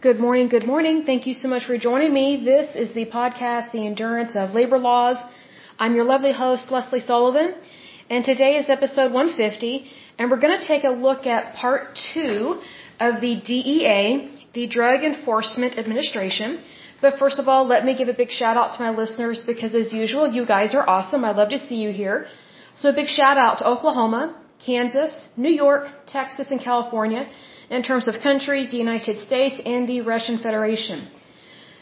Good morning, good morning. Thank you so much for joining me. This is the podcast, The Endurance of Labor Laws. I'm your lovely host, Lesley Sullivan, and today is episode 150, and we're going to take a look at part two of the DEA, the Drug Enforcement Administration. But first of all, let me give a big shout out to my listeners because as usual, you guys are awesome. I love to see you here. So a big shout out to Oklahoma, Kansas, New York, Texas, and California in terms of countries, the United States, and the Russian Federation.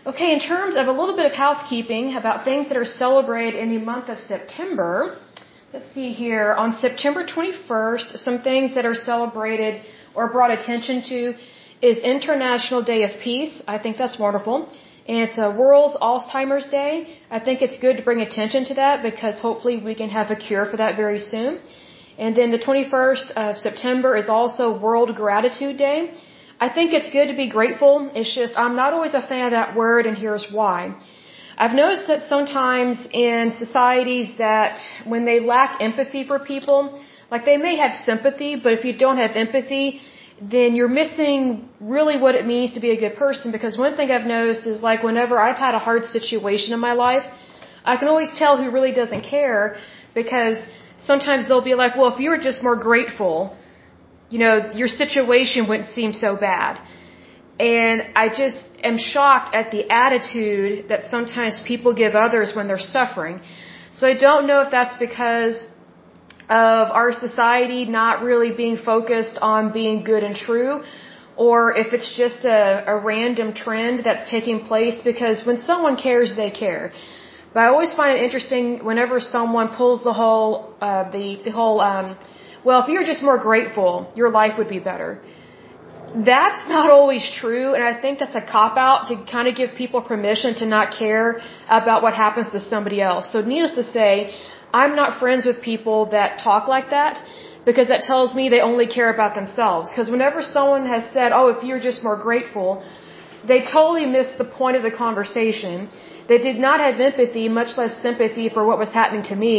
Okay, in terms of a little bit of housekeeping about things that are celebrated in the month of September, let's see here. On September 21st, some things that are celebrated or brought attention to is International Day of Peace. I think that's wonderful. And it's a World's Alzheimer's Day. I think it's good to bring attention to that because hopefully we can have a cure for that very soon. And then the 21st of September is also World Gratitude Day. I think it's good to be grateful. It's just, I'm not always a fan of that word and here's why. I've noticed that sometimes in societies that when they lack empathy for people, like they may have sympathy, but if you don't have empathy, then you're missing really what it means to be a good person because one thing I've noticed is like whenever I've had a hard situation in my life, I can always tell who really doesn't care because sometimes they'll be like, well, if you were just more grateful, you know, your situation wouldn't seem so bad. And I just am shocked at the attitude that sometimes people give others when they're suffering. So I don't know if that's because of our society not really being focused on being good and true, or if it's just a, a random trend that's taking place because when someone cares, they care. But I always find it interesting whenever someone pulls the whole, uh, the, the whole, um, well, if you're just more grateful, your life would be better. That's not always true, and I think that's a cop out to kind of give people permission to not care about what happens to somebody else. So, needless to say, I'm not friends with people that talk like that because that tells me they only care about themselves. Because whenever someone has said, oh, if you're just more grateful, they totally miss the point of the conversation they did not have empathy, much less sympathy for what was happening to me,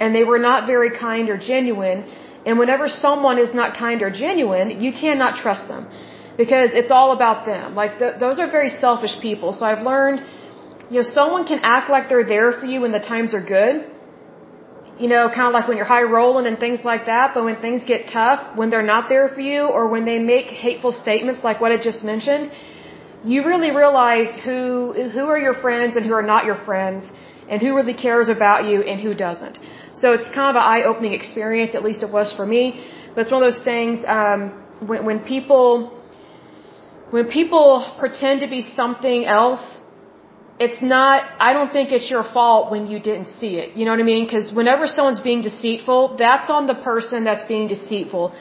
and they were not very kind or genuine. And whenever someone is not kind or genuine, you cannot trust them because it's all about them. Like th- those are very selfish people. So I've learned, you know, someone can act like they're there for you when the times are good. You know, kind of like when you're high rolling and things like that. But when things get tough, when they're not there for you, or when they make hateful statements like what I just mentioned, you really realize who who are your friends and who are not your friends and who really cares about you and who doesn't. So it's kind of an eye-opening experience, at least it was for me. But it's one of those things um, when, when people when people pretend to be something else. It's not. I don't think it's your fault when you didn't see it. You know what I mean? Because whenever someone's being deceitful, that's on the person that's being deceitful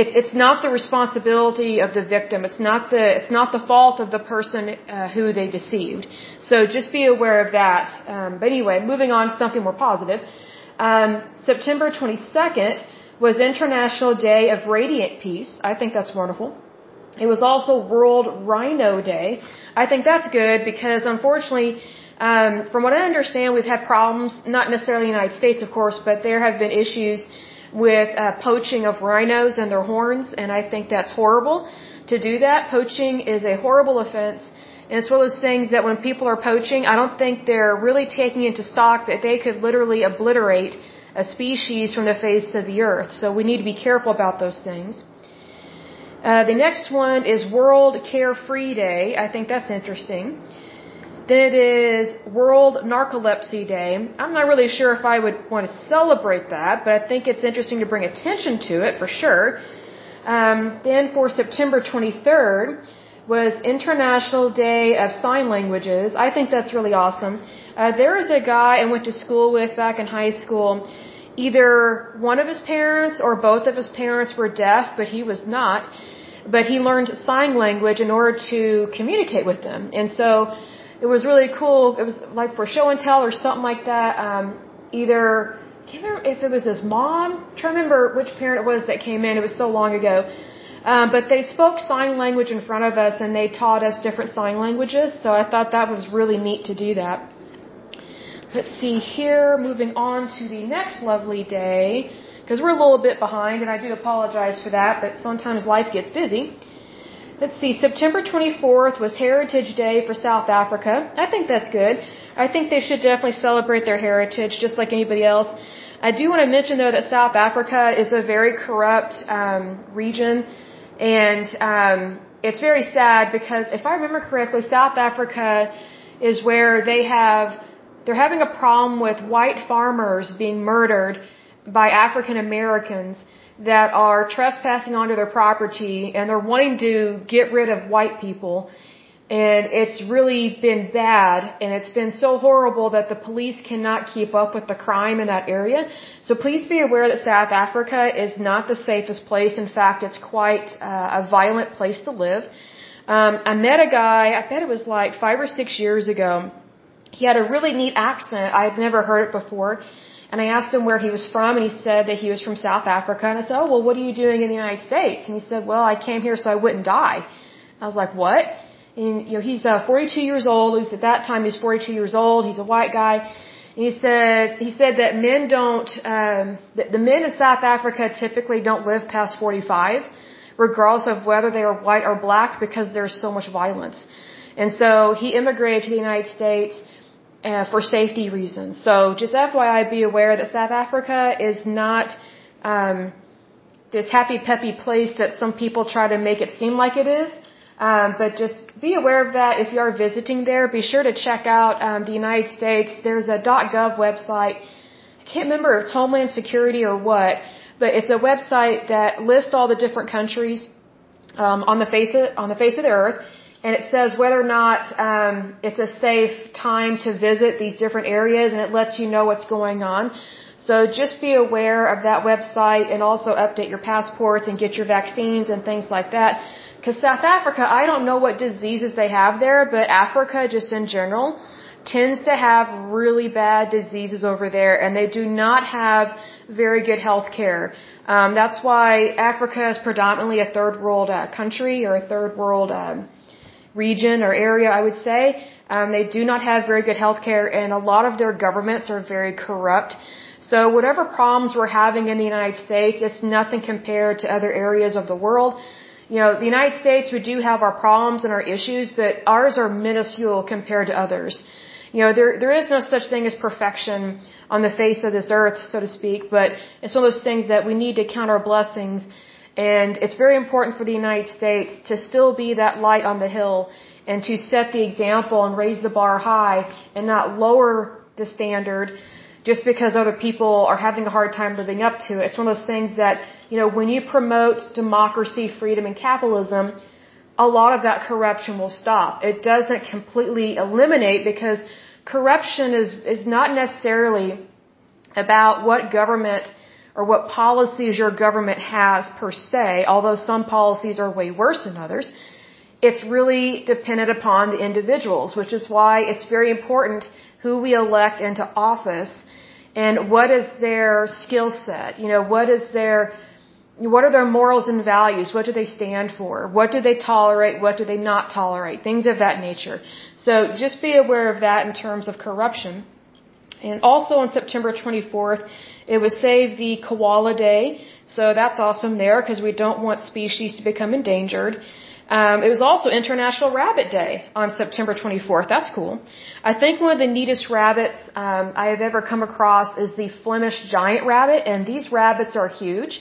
it's it's not the responsibility of the victim. It's not the it's not the fault of the person uh, who they deceived. So just be aware of that. Um, but anyway, moving on to something more positive. Um, September 22nd was International Day of Radiant Peace. I think that's wonderful. It was also World Rhino Day. I think that's good because unfortunately, um, from what I understand, we've had problems, not necessarily in the United States, of course, but there have been issues with uh, poaching of rhinos and their horns, and I think that's horrible to do that. Poaching is a horrible offense, and it's one of those things that when people are poaching, I don't think they're really taking into stock that they could literally obliterate a species from the face of the earth. So we need to be careful about those things. Uh, the next one is World Carefree Day. I think that's interesting. Then it is World Narcolepsy Day. I'm not really sure if I would want to celebrate that, but I think it's interesting to bring attention to it for sure. Um, then for September 23rd was International Day of Sign Languages. I think that's really awesome. Uh, there is a guy I went to school with back in high school. Either one of his parents or both of his parents were deaf, but he was not. But he learned sign language in order to communicate with them. And so it was really cool. It was like for show and tell or something like that. Um, either I can't remember if it was his mom. Trying to remember which parent it was that came in. It was so long ago. Um, but they spoke sign language in front of us and they taught us different sign languages. So I thought that was really neat to do that. Let's see here. Moving on to the next lovely day because we're a little bit behind and I do apologize for that. But sometimes life gets busy. Let's see, September 24th was Heritage Day for South Africa. I think that's good. I think they should definitely celebrate their heritage just like anybody else. I do want to mention though that South Africa is a very corrupt um, region and um, it's very sad because if I remember correctly, South Africa is where they have they're having a problem with white farmers being murdered by African Americans that are trespassing onto their property and they're wanting to get rid of white people. And it's really been bad and it's been so horrible that the police cannot keep up with the crime in that area. So please be aware that South Africa is not the safest place. In fact, it's quite uh, a violent place to live. Um, I met a guy, I bet it was like five or six years ago. He had a really neat accent. I had never heard it before and I asked him where he was from, and he said that he was from South Africa. And I said, Oh, well, what are you doing in the United States? And he said, Well, I came here so I wouldn't die. I was like, What? And, you know, he's uh, 42 years old. At at that time, he's 42 years old. He's a white guy. And he said, he said that men don't, um, that the men in South Africa typically don't live past 45, regardless of whether they are white or black, because there's so much violence. And so he immigrated to the United States uh, for safety reasons. So just FYI, be aware that South Africa is not um, this happy peppy place that some people try to make it seem like it is. Um, but just be aware of that if you are visiting there. Be sure to check out um, the United States. There's a .gov website. I can't remember if it's Homeland Security or what, but it's a website that lists all the different countries um, on the face of on the face of the earth and it says whether or not um, it's a safe time to visit these different areas, and it lets you know what's going on. So just be aware of that website and also update your passports and get your vaccines and things like that. Because South Africa, I don't know what diseases they have there, but Africa just in general tends to have really bad diseases over there, and they do not have very good health care. Um, that's why Africa is predominantly a third world uh, country or a third world. Um, region or area, I would say. Um, they do not have very good health care, and a lot of their governments are very corrupt. So whatever problems we're having in the United States, it's nothing compared to other areas of the world. You know, the United States, we do have our problems and our issues, but ours are minuscule compared to others. You know, there there is no such thing as perfection on the face of this earth, so to speak, but it's one of those things that we need to count our blessings and it's very important for the United States to still be that light on the hill and to set the example and raise the bar high and not lower the standard just because other people are having a hard time living up to it. It's one of those things that, you know, when you promote democracy, freedom, and capitalism, a lot of that corruption will stop. It doesn't completely eliminate because corruption is, is not necessarily about what government or what policies your government has per se, although some policies are way worse than others. It's really dependent upon the individuals, which is why it's very important who we elect into office and what is their skill set. You know, what is their, what are their morals and values? What do they stand for? What do they tolerate? What do they not tolerate? Things of that nature. So just be aware of that in terms of corruption. And also on September 24th, it was Save the Koala Day, so that's awesome there because we don't want species to become endangered. Um, it was also International Rabbit Day on September 24th. That's cool. I think one of the neatest rabbits um, I have ever come across is the Flemish giant rabbit, and these rabbits are huge.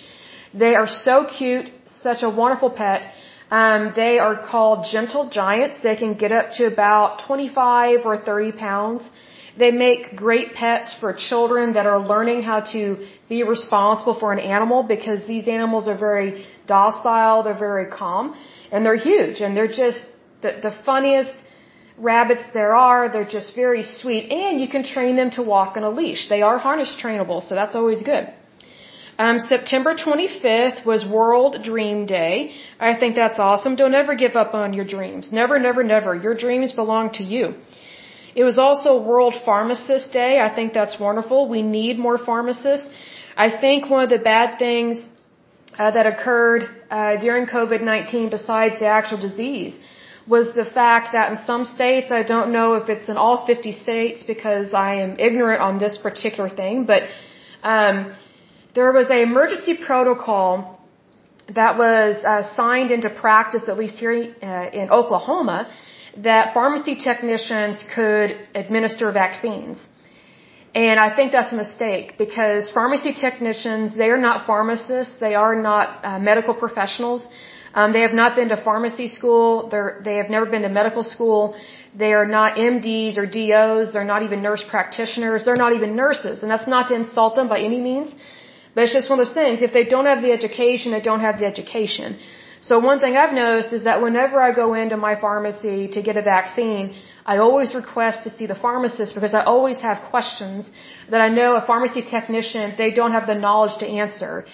They are so cute, such a wonderful pet. Um, they are called gentle giants. They can get up to about 25 or 30 pounds. They make great pets for children that are learning how to be responsible for an animal because these animals are very docile, they're very calm, and they're huge, and they're just the, the funniest rabbits there are. They're just very sweet, and you can train them to walk on a leash. They are harness trainable, so that's always good. Um, September 25th was World Dream Day. I think that's awesome. Don't ever give up on your dreams. Never, never, never. Your dreams belong to you. It was also World Pharmacist Day. I think that's wonderful. We need more pharmacists. I think one of the bad things uh, that occurred uh, during COVID-19 besides the actual disease was the fact that in some states, I don't know if it's in all 50 states because I am ignorant on this particular thing, but um, there was an emergency protocol that was uh, signed into practice, at least here uh, in Oklahoma, that pharmacy technicians could administer vaccines. And I think that's a mistake because pharmacy technicians, they are not pharmacists, they are not uh, medical professionals. Um, they have not been to pharmacy school, They're, they have never been to medical school, they are not MDs or DOs, they're not even nurse practitioners, they're not even nurses. And that's not to insult them by any means, but it's just one of those things. If they don't have the education, they don't have the education. So one thing I've noticed is that whenever I go into my pharmacy to get a vaccine, I always request to see the pharmacist because I always have questions that I know a pharmacy technician, they don't have the knowledge to answer.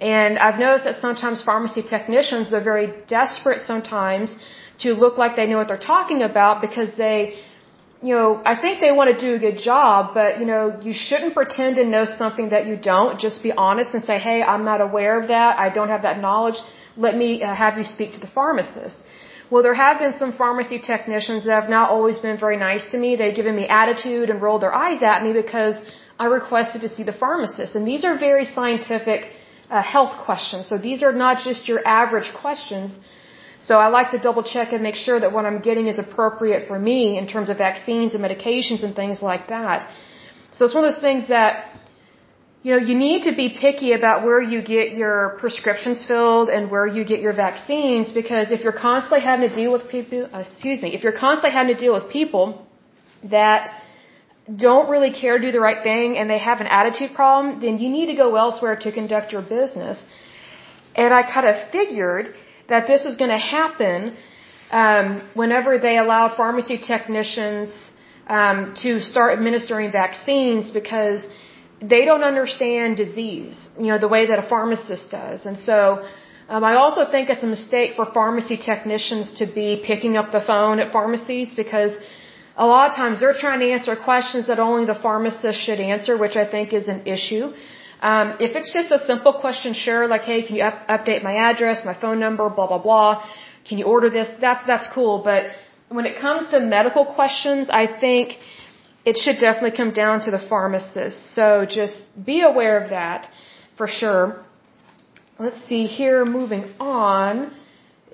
And I've noticed that sometimes pharmacy technicians, they're very desperate sometimes to look like they know what they're talking about because they, you know, I think they want to do a good job, but you know, you shouldn't pretend to know something that you don't. Just be honest and say, hey, I'm not aware of that. I don't have that knowledge let me uh, have you speak to the pharmacist. Well, there have been some pharmacy technicians that have not always been very nice to me. They've given me attitude and rolled their eyes at me because I requested to see the pharmacist. And these are very scientific uh, health questions. So these are not just your average questions. So I like to double check and make sure that what I'm getting is appropriate for me in terms of vaccines and medications and things like that. So it's one of those things that you know, you need to be picky about where you get your prescriptions filled and where you get your vaccines because if you're constantly having to deal with people, uh, excuse me, if you're constantly having to deal with people that don't really care to do the right thing and they have an attitude problem, then you need to go elsewhere to conduct your business. And I kind of figured that this was going to happen um, whenever they allowed pharmacy technicians um, to start administering vaccines because they don't understand disease, you know, the way that a pharmacist does. And so, um, I also think it's a mistake for pharmacy technicians to be picking up the phone at pharmacies because a lot of times they're trying to answer questions that only the pharmacist should answer, which I think is an issue. Um, if it's just a simple question, sure, like, hey, can you up- update my address, my phone number, blah, blah, blah. Can you order this? That's, that's cool. But when it comes to medical questions, I think it should definitely come down to the pharmacist. So just be aware of that for sure. Let's see here, moving on.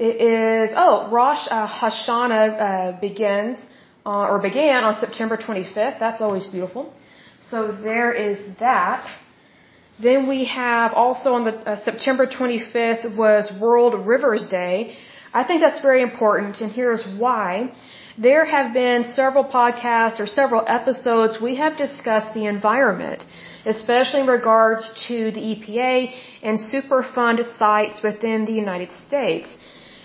It is, oh, Rosh Hashanah uh, begins, uh, or began on September 25th. That's always beautiful. So there is that. Then we have also on the uh, September 25th was World Rivers Day. I think that's very important, and here's why. There have been several podcasts or several episodes we have discussed the environment, especially in regards to the EPA and Superfund sites within the United States.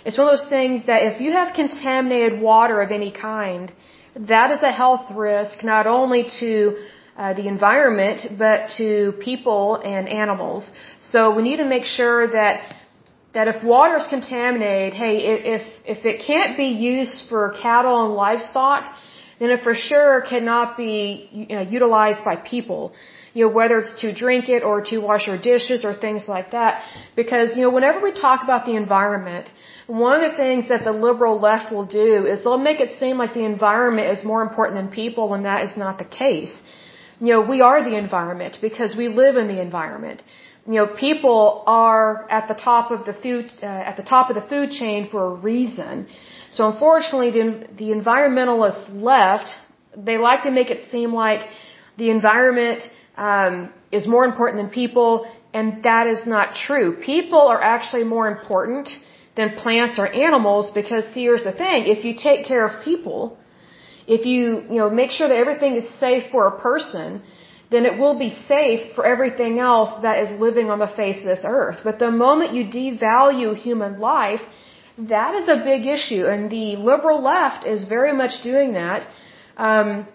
It's one of those things that if you have contaminated water of any kind, that is a health risk not only to uh, the environment, but to people and animals. So we need to make sure that that if water is contaminated, hey, if if it can't be used for cattle and livestock, then it for sure cannot be you know, utilized by people. You know, whether it's to drink it or to wash your dishes or things like that. Because, you know, whenever we talk about the environment, one of the things that the liberal left will do is they'll make it seem like the environment is more important than people when that is not the case. You know, we are the environment because we live in the environment you know, people are at the top of the food uh, at the top of the food chain for a reason. So unfortunately, the, the environmentalists left. They like to make it seem like the environment um, is more important than people, and that is not true. People are actually more important than plants or animals because see, here's the thing: if you take care of people, if you you know make sure that everything is safe for a person, then it will be safe for everything else that is living on the face of this earth. But the moment you devalue human life, that is a big issue. And the liberal left is very much doing that um,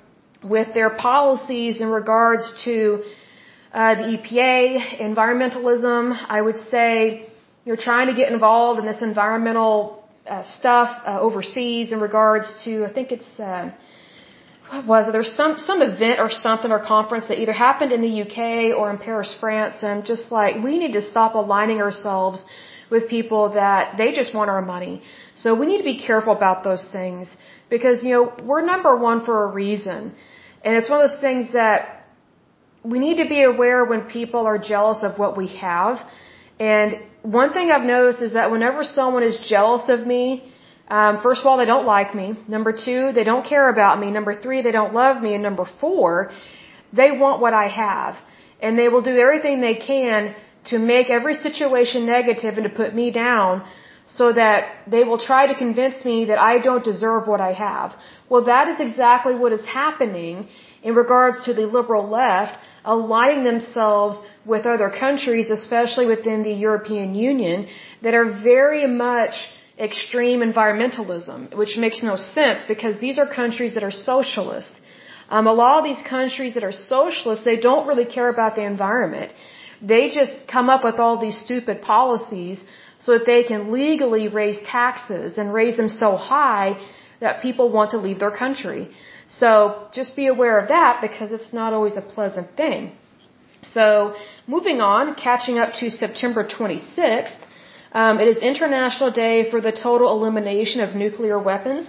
with their policies in regards to uh, the EPA, environmentalism. I would say you're trying to get involved in this environmental uh, stuff uh, overseas in regards to, I think it's. Uh, what was it? There's some some event or something or conference that either happened in the UK or in Paris, France, and just like we need to stop aligning ourselves with people that they just want our money. So we need to be careful about those things because you know we're number one for a reason, and it's one of those things that we need to be aware when people are jealous of what we have, and one thing I've noticed is that whenever someone is jealous of me, um, first of all, they don't like me. Number two, they don't care about me. Number three, they don't love me. And number four, they want what I have. And they will do everything they can to make every situation negative and to put me down so that they will try to convince me that I don't deserve what I have. Well, that is exactly what is happening in regards to the liberal left aligning themselves with other countries, especially within the European Union, that are very much extreme environmentalism, which makes no sense because these are countries that are socialist. Um, a lot of these countries that are socialist, they don't really care about the environment. They just come up with all these stupid policies so that they can legally raise taxes and raise them so high that people want to leave their country. So just be aware of that because it's not always a pleasant thing. So moving on, catching up to September 26th, um, it is International Day for the Total Elimination of Nuclear Weapons.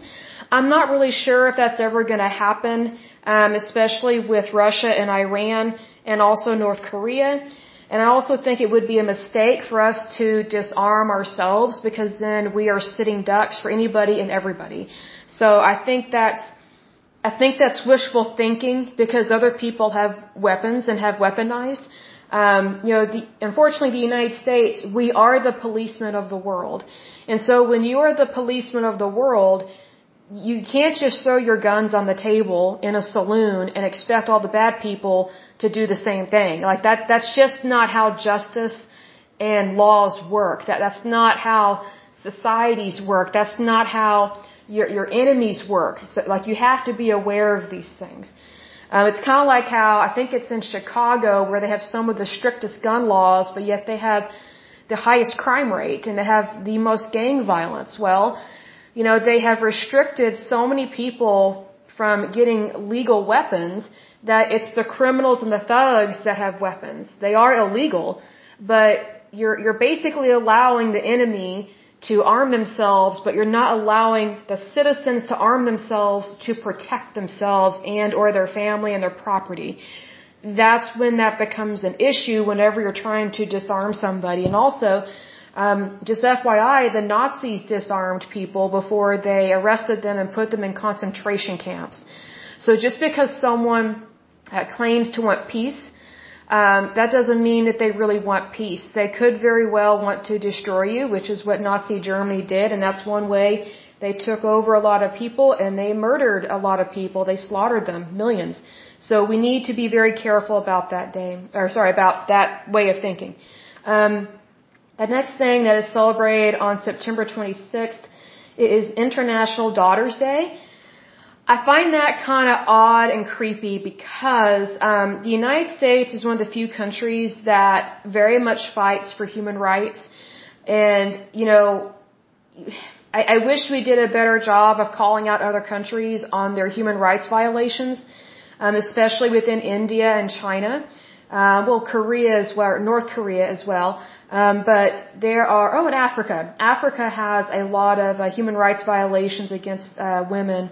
I'm not really sure if that's ever going to happen, um, especially with Russia and Iran and also North Korea. And I also think it would be a mistake for us to disarm ourselves because then we are sitting ducks for anybody and everybody. So I think that's I think that's wishful thinking because other people have weapons and have weaponized. Um, you know, the, unfortunately, the United States, we are the policemen of the world. And so when you are the policeman of the world, you can't just throw your guns on the table in a saloon and expect all the bad people to do the same thing. Like that, that's just not how justice and laws work. That, that's not how societies work. That's not how your, your enemies work. So, like you have to be aware of these things. Um, it's kind of like how I think it's in Chicago where they have some of the strictest gun laws, but yet they have the highest crime rate and they have the most gang violence. Well, you know, they have restricted so many people from getting legal weapons that it's the criminals and the thugs that have weapons. They are illegal, but you're, you're basically allowing the enemy to arm themselves, but you're not allowing the citizens to arm themselves to protect themselves and or their family and their property. That's when that becomes an issue whenever you're trying to disarm somebody. And also, um, just FYI, the Nazis disarmed people before they arrested them and put them in concentration camps. So just because someone uh, claims to want peace, um, that doesn't mean that they really want peace. They could very well want to destroy you, which is what Nazi Germany did, and that's one way they took over a lot of people and they murdered a lot of people. They slaughtered them, millions. So we need to be very careful about that day, or sorry, about that way of thinking. Um, the next thing that is celebrated on September 26th is International Daughters Day. I find that kind of odd and creepy because um, the United States is one of the few countries that very much fights for human rights, and you know, I, I wish we did a better job of calling out other countries on their human rights violations, um, especially within India and China. Uh, well, Korea as well, North Korea as well. Um, but there are, oh, in Africa. Africa has a lot of uh, human rights violations against uh, women.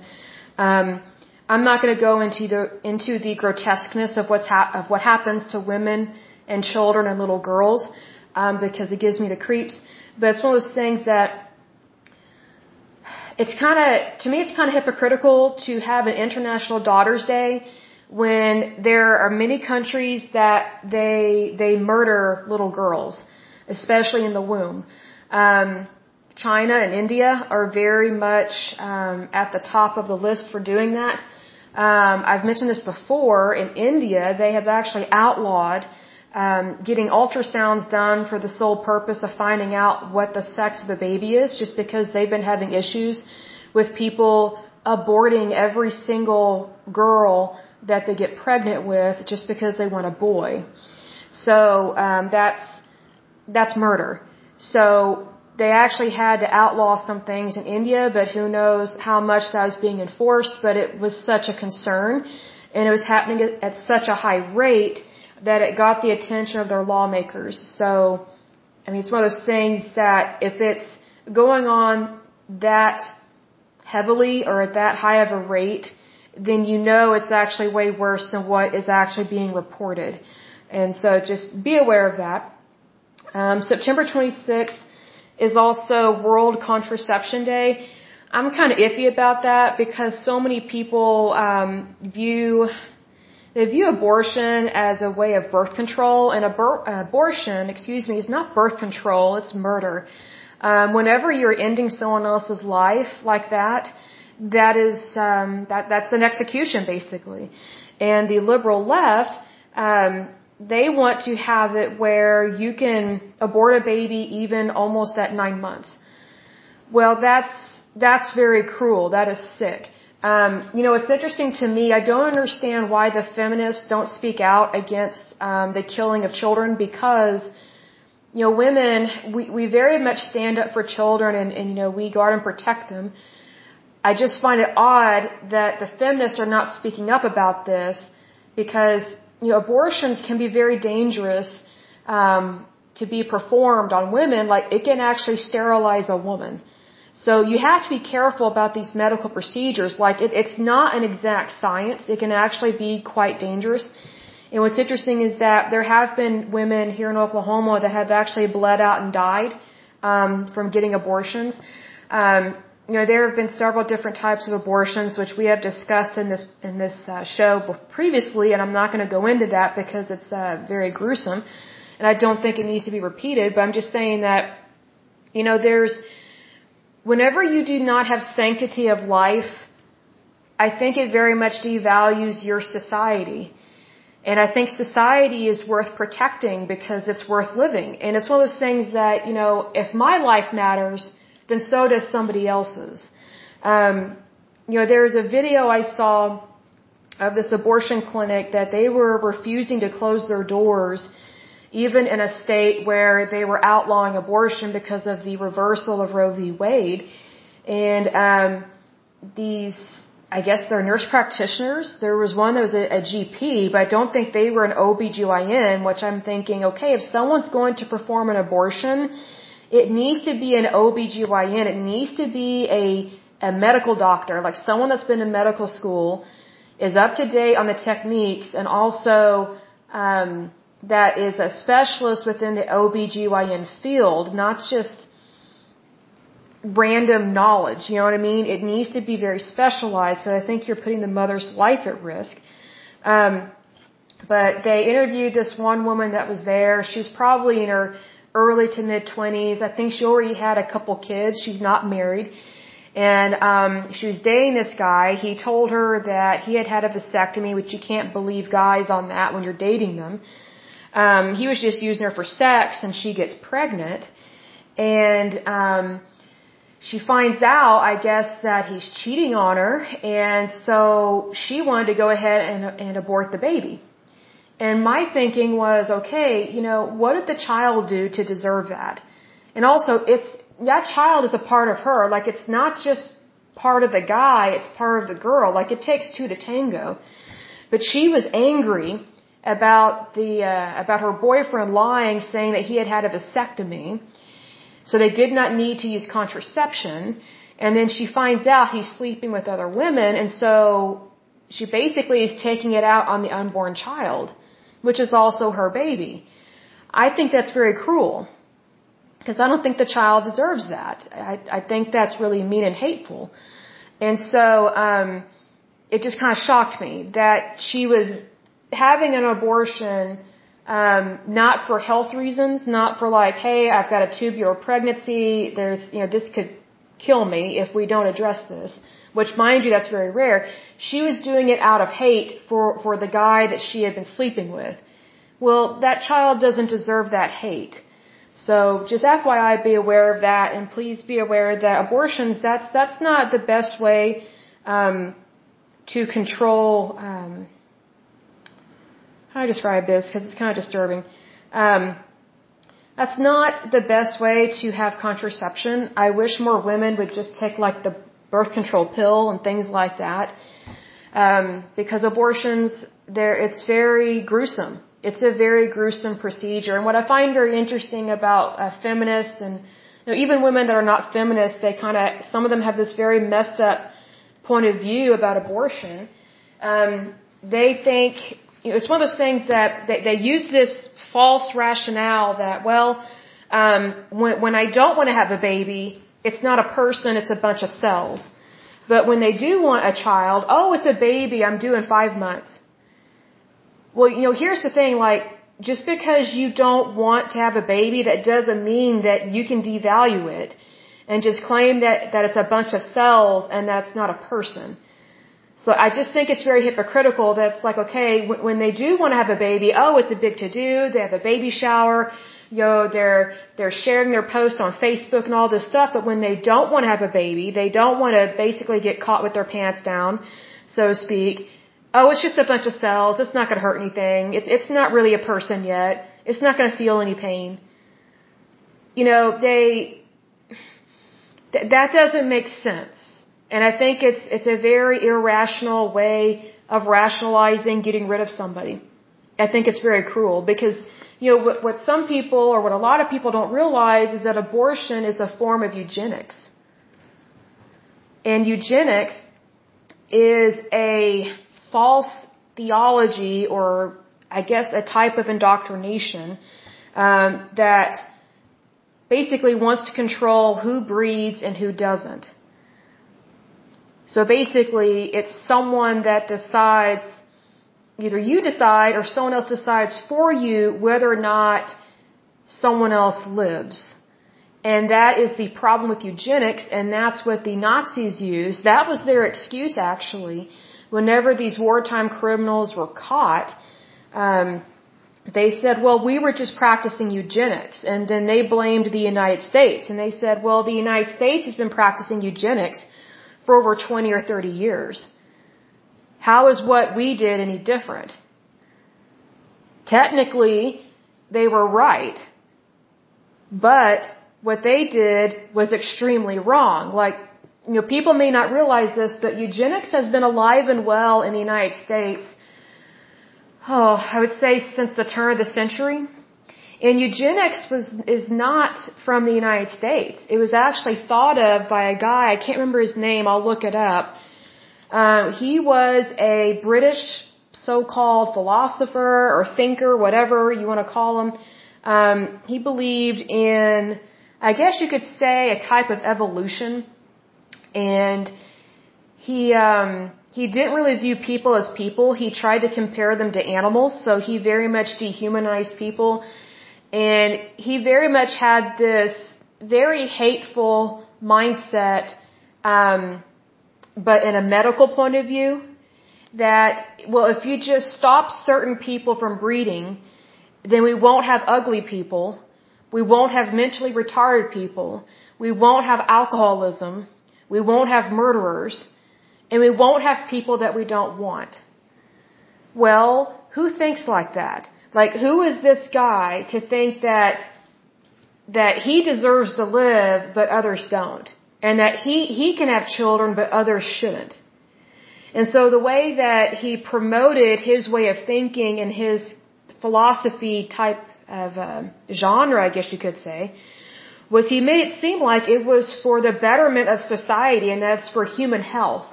Um, I'm not going to go into the into the grotesqueness of what's hap- of what happens to women and children and little girls um, because it gives me the creeps. But it's one of those things that it's kind of to me it's kind of hypocritical to have an International Daughters Day when there are many countries that they they murder little girls, especially in the womb. Um, China and India are very much um, at the top of the list for doing that. Um, I've mentioned this before. In India, they have actually outlawed um, getting ultrasounds done for the sole purpose of finding out what the sex of the baby is, just because they've been having issues with people aborting every single girl that they get pregnant with just because they want a boy. So um, that's that's murder. So they actually had to outlaw some things in India, but who knows how much that was being enforced, but it was such a concern and it was happening at such a high rate that it got the attention of their lawmakers. So, I mean, it's one of those things that if it's going on that heavily or at that high of a rate, then you know it's actually way worse than what is actually being reported. And so just be aware of that. Um, September 26th is also World Contraception Day. I'm kind of iffy about that because so many people um, view they view abortion as a way of birth control, and abor- abortion, excuse me, is not birth control; it's murder. Um, whenever you're ending someone else's life like that, that is um, that that's an execution basically. And the liberal left, um, they want to have it where you can abort a baby even almost at nine months. Well, that's that's very cruel. That is sick. Um, you know, it's interesting to me. I don't understand why the feminists don't speak out against um, the killing of children because, you know, women we we very much stand up for children and, and you know we guard and protect them. I just find it odd that the feminists are not speaking up about this because you know abortions can be very dangerous um, to be performed on women. Like it can actually sterilize a woman. So you have to be careful about these medical procedures. Like it, it's not an exact science. It can actually be quite dangerous. And what's interesting is that there have been women here in Oklahoma that have actually bled out and died um, from getting abortions. Um, you know, there have been several different types of abortions, which we have discussed in this in this uh, show previously, and I'm not going to go into that because it's uh, very gruesome, and I don't think it needs to be repeated. But I'm just saying that, you know, there's whenever you do not have sanctity of life, I think it very much devalues your society. And I think society is worth protecting because it's worth living. And it's one of those things that, you know, if my life matters, then so does somebody else's. Um, you know, there's a video I saw of this abortion clinic that they were refusing to close their doors even in a state where they were outlawing abortion because of the reversal of Roe v. Wade. And um, these, I guess they're nurse practitioners. There was one that was a, a GP, but I don't think they were an OBGYN, which I'm thinking, okay, if someone's going to perform an abortion, it needs to be an OBGYN. It needs to be a, a medical doctor, like someone that's been in medical school, is up to date on the techniques, and also um, that is a specialist within the OBGYN field, not just random knowledge, you know what I mean? It needs to be very specialized, so I think you're putting the mother's life at risk. Um, but they interviewed this one woman that was there. She was probably in her early to mid 20s. I think she already had a couple kids. She's not married. And um, she was dating this guy. He told her that he had had a vasectomy, which you can't believe guys on that when you're dating them. Um, he was just using her for sex, and she gets pregnant, and um, she finds out, I guess, that he's cheating on her, and so she wanted to go ahead and, and abort the baby. And my thinking was, okay, you know, what did the child do to deserve that? And also, it's that child is a part of her. Like, it's not just part of the guy; it's part of the girl. Like, it takes two to tango. But she was angry about the uh, about her boyfriend lying, saying that he had had a vasectomy, so they did not need to use contraception. And then she finds out he's sleeping with other women, and so she basically is taking it out on the unborn child, which is also her baby. I think that's very cruel because I don't think the child deserves that. I, I think that's really mean and hateful. And so um, it just kind of shocked me that she was having an abortion um, not for health reasons, not for like, hey, I've got a tubular pregnancy. There's, you know, this could kill me if we don't address this. Which, mind you, that's very rare. She was doing it out of hate for for the guy that she had been sleeping with. Well, that child doesn't deserve that hate. So just FYI, be aware of that, and please be aware that abortions that's that's not the best way um, to control. Um, how do I describe this? Because it's kind of disturbing. Um, that's not the best way to have contraception. I wish more women would just take like the birth control pill and things like that. Um, because abortions, there, it's very gruesome. It's a very gruesome procedure. And what I find very interesting about uh, feminists and you know, even women that are not feminists, they kind of, some of them have this very messed up point of view about abortion. Um, they think you know, it's one of those things that they, they use this false rationale that, well, Um, when, when I don't want to have a baby, it's not a person, it's a bunch of cells. But when they do want a child, oh, it's a baby, I'm due in five months. Well, you know, here's the thing, like, just because you don't want to have a baby, that doesn't mean that you can devalue it and just claim that, that it's a bunch of cells and that's not a person. So I just think it's very hypocritical that it's like, okay, when they do want to have a baby, oh, it's a big to do, they have a baby shower, you know, they're, they're sharing their posts on Facebook and all this stuff, but when they don't want to have a baby, they don't want to basically get caught with their pants down, so to speak, oh, it's just a bunch of cells, it's not going to hurt anything, it's, it's not really a person yet, it's not going to feel any pain. You know, they, th- that doesn't make sense. And I think it's, it's a very irrational way of rationalizing getting rid of somebody. I think it's very cruel because you know, what, what some people or what a lot of people don't realize is that abortion is a form of eugenics. And eugenics is a false theology or I guess a type of indoctrination um, that basically wants to control who breeds and who doesn't. So basically, it's someone that decides either you decide or someone else decides for you whether or not someone else lives. And that is the problem with eugenics, and that's what the Nazis used. That was their excuse, actually. Whenever these wartime criminals were caught, um, they said, well, we were just practicing eugenics. And then they blamed the United States. And they said, well, the United States has been practicing eugenics for over 20 or 30 years. How is what we did any different? Technically, they were right. But what they did was extremely wrong. Like, you know, people may not realize this, but eugenics has been alive and well in the United States, oh, I would say since the turn of the century. And eugenics was, is not from the United States. It was actually thought of by a guy, I can't remember his name, I'll look it up um, he was a British so-called philosopher or thinker, whatever you want to call him. Um, he believed in, I guess you could say, a type of evolution, and he um, he didn't really view people as people. He tried to compare them to animals, so he very much dehumanized people, and he very much had this very hateful mindset. Um, but in a medical point of view, that, well, if you just stop certain people from breeding, then we won't have ugly people. We won't have mentally retarded people. We won't have alcoholism. We won't have murderers. And we won't have people that we don't want. Well, who thinks like that? Like, who is this guy to think that, that he deserves to live, but others don't? And that he, he can have children but others shouldn't. And so the way that he promoted his way of thinking and his philosophy type of uh, genre, I guess you could say, was he made it seem like it was for the betterment of society and that's for human health.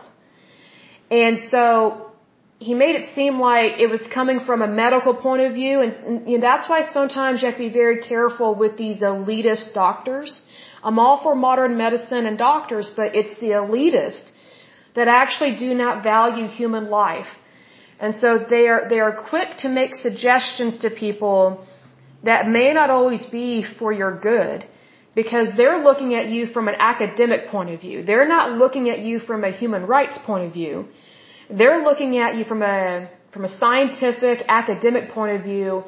And so he made it seem like it was coming from a medical point of view and, and know, that's why sometimes you have to be very careful with these elitist doctors I'm all for modern medicine and doctors, but it's the elitist that actually do not value human life. And so they are, they are quick to make suggestions to people that may not always be for your good because they're looking at you from an academic point of view. They're not looking at you from a human rights point of view. They're looking at you from a, from a scientific, academic point of view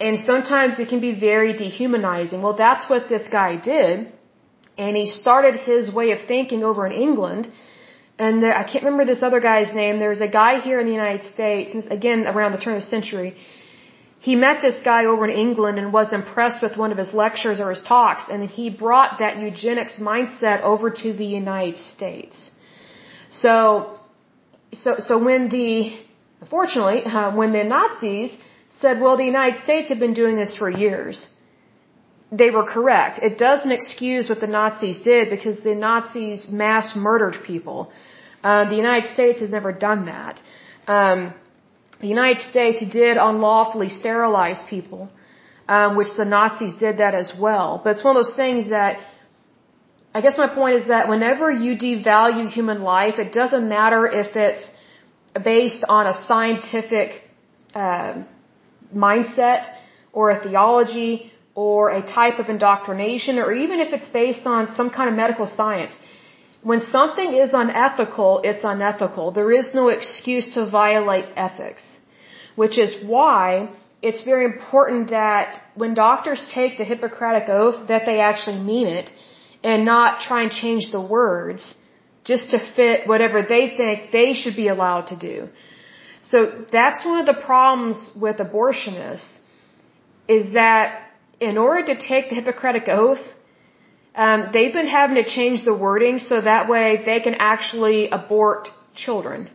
and sometimes it can be very dehumanizing. Well, that's what this guy did. And he started his way of thinking over in England. And there, I can't remember this other guy's name. There's a guy here in the United States, again, around the turn of the century. He met this guy over in England and was impressed with one of his lectures or his talks. And he brought that eugenics mindset over to the United States. So, so, so when the, unfortunately, uh, when the Nazis said, well, the United States had been doing this for years. They were correct. It doesn't excuse what the Nazis did because the Nazis mass murdered people. Uh, the United States has never done that. Um, the United States did unlawfully sterilize people. um, which the Nazis did that as well. But it's one of those things that I guess my point is that whenever you devalue human life, it doesn't matter if it's based on a scientific uh, mindset or a theology or a type of indoctrination or even if it's based on some kind of medical science. When something is unethical, it's unethical. There is no excuse to violate ethics. Which is why it's very important that when doctors take the Hippocratic Oath that they actually mean it and not try and change the words just to fit whatever they think they should be allowed to do. So that's one of the problems with abortionists is that in order to take the Hippocratic Oath, um, they've been having to change the wording so that way they can actually abort children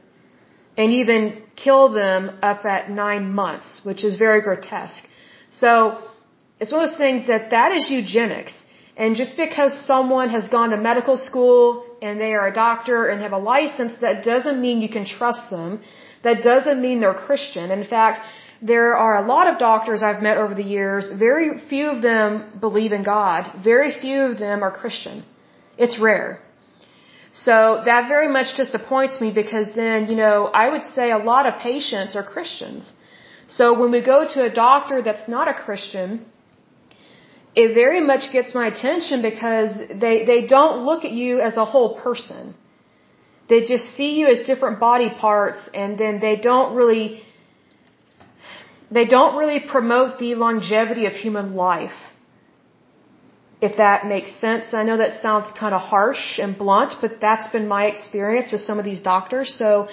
and even kill them up at nine months, which is very grotesque. So it's one of those things that that is eugenics. And just because someone has gone to medical school and they are a doctor and have a license, that doesn't mean you can trust them. That doesn't mean they're Christian. In fact, there are a lot of doctors I've met over the years. Very few of them believe in God. Very few of them are Christian. It's rare. So that very much disappoints me because then, you know, I would say a lot of patients are Christians. So when we go to a doctor that's not a Christian, it very much gets my attention because they, they don't look at you as a whole person. They just see you as different body parts and then they don't really, they don't really promote the longevity of human life. If that makes sense. I know that sounds kind of harsh and blunt, but that's been my experience with some of these doctors. So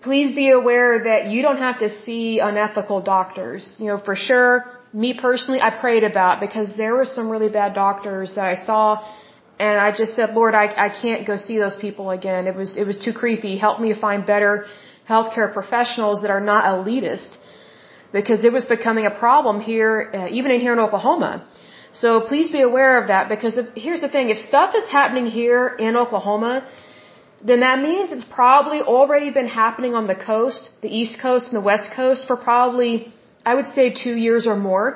please be aware that you don't have to see unethical doctors. You know, for sure, me personally, I prayed about because there were some really bad doctors that I saw and I just said, Lord, I, I can't go see those people again. It was, it was too creepy. Help me find better healthcare professionals that are not elitist because it was becoming a problem here, uh, even in here in Oklahoma. So please be aware of that because if, here's the thing, if stuff is happening here in Oklahoma, then that means it's probably already been happening on the coast, the east coast and the west coast for probably I would say two years or more.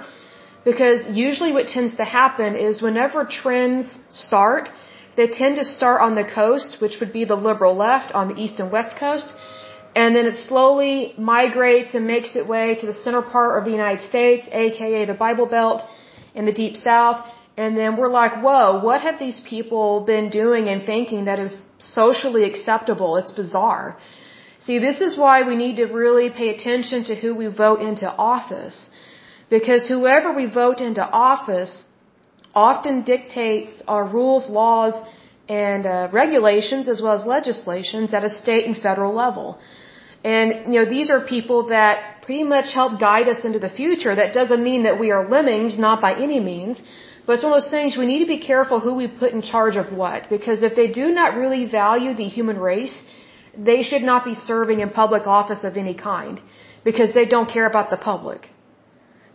Because usually what tends to happen is whenever trends start, they tend to start on the coast, which would be the liberal left on the east and west coast, and then it slowly migrates and makes its way to the center part of the United States, aka the Bible Belt in the deep south, and then we're like, whoa, what have these people been doing and thinking that is socially acceptable? It's bizarre. See, this is why we need to really pay attention to who we vote into office. Because whoever we vote into office often dictates our rules, laws, and uh, regulations as well as legislations at a state and federal level. And, you know, these are people that pretty much help guide us into the future. That doesn't mean that we are lemmings, not by any means. But it's one of those things we need to be careful who we put in charge of what. Because if they do not really value the human race, they should not be serving in public office of any kind because they don't care about the public.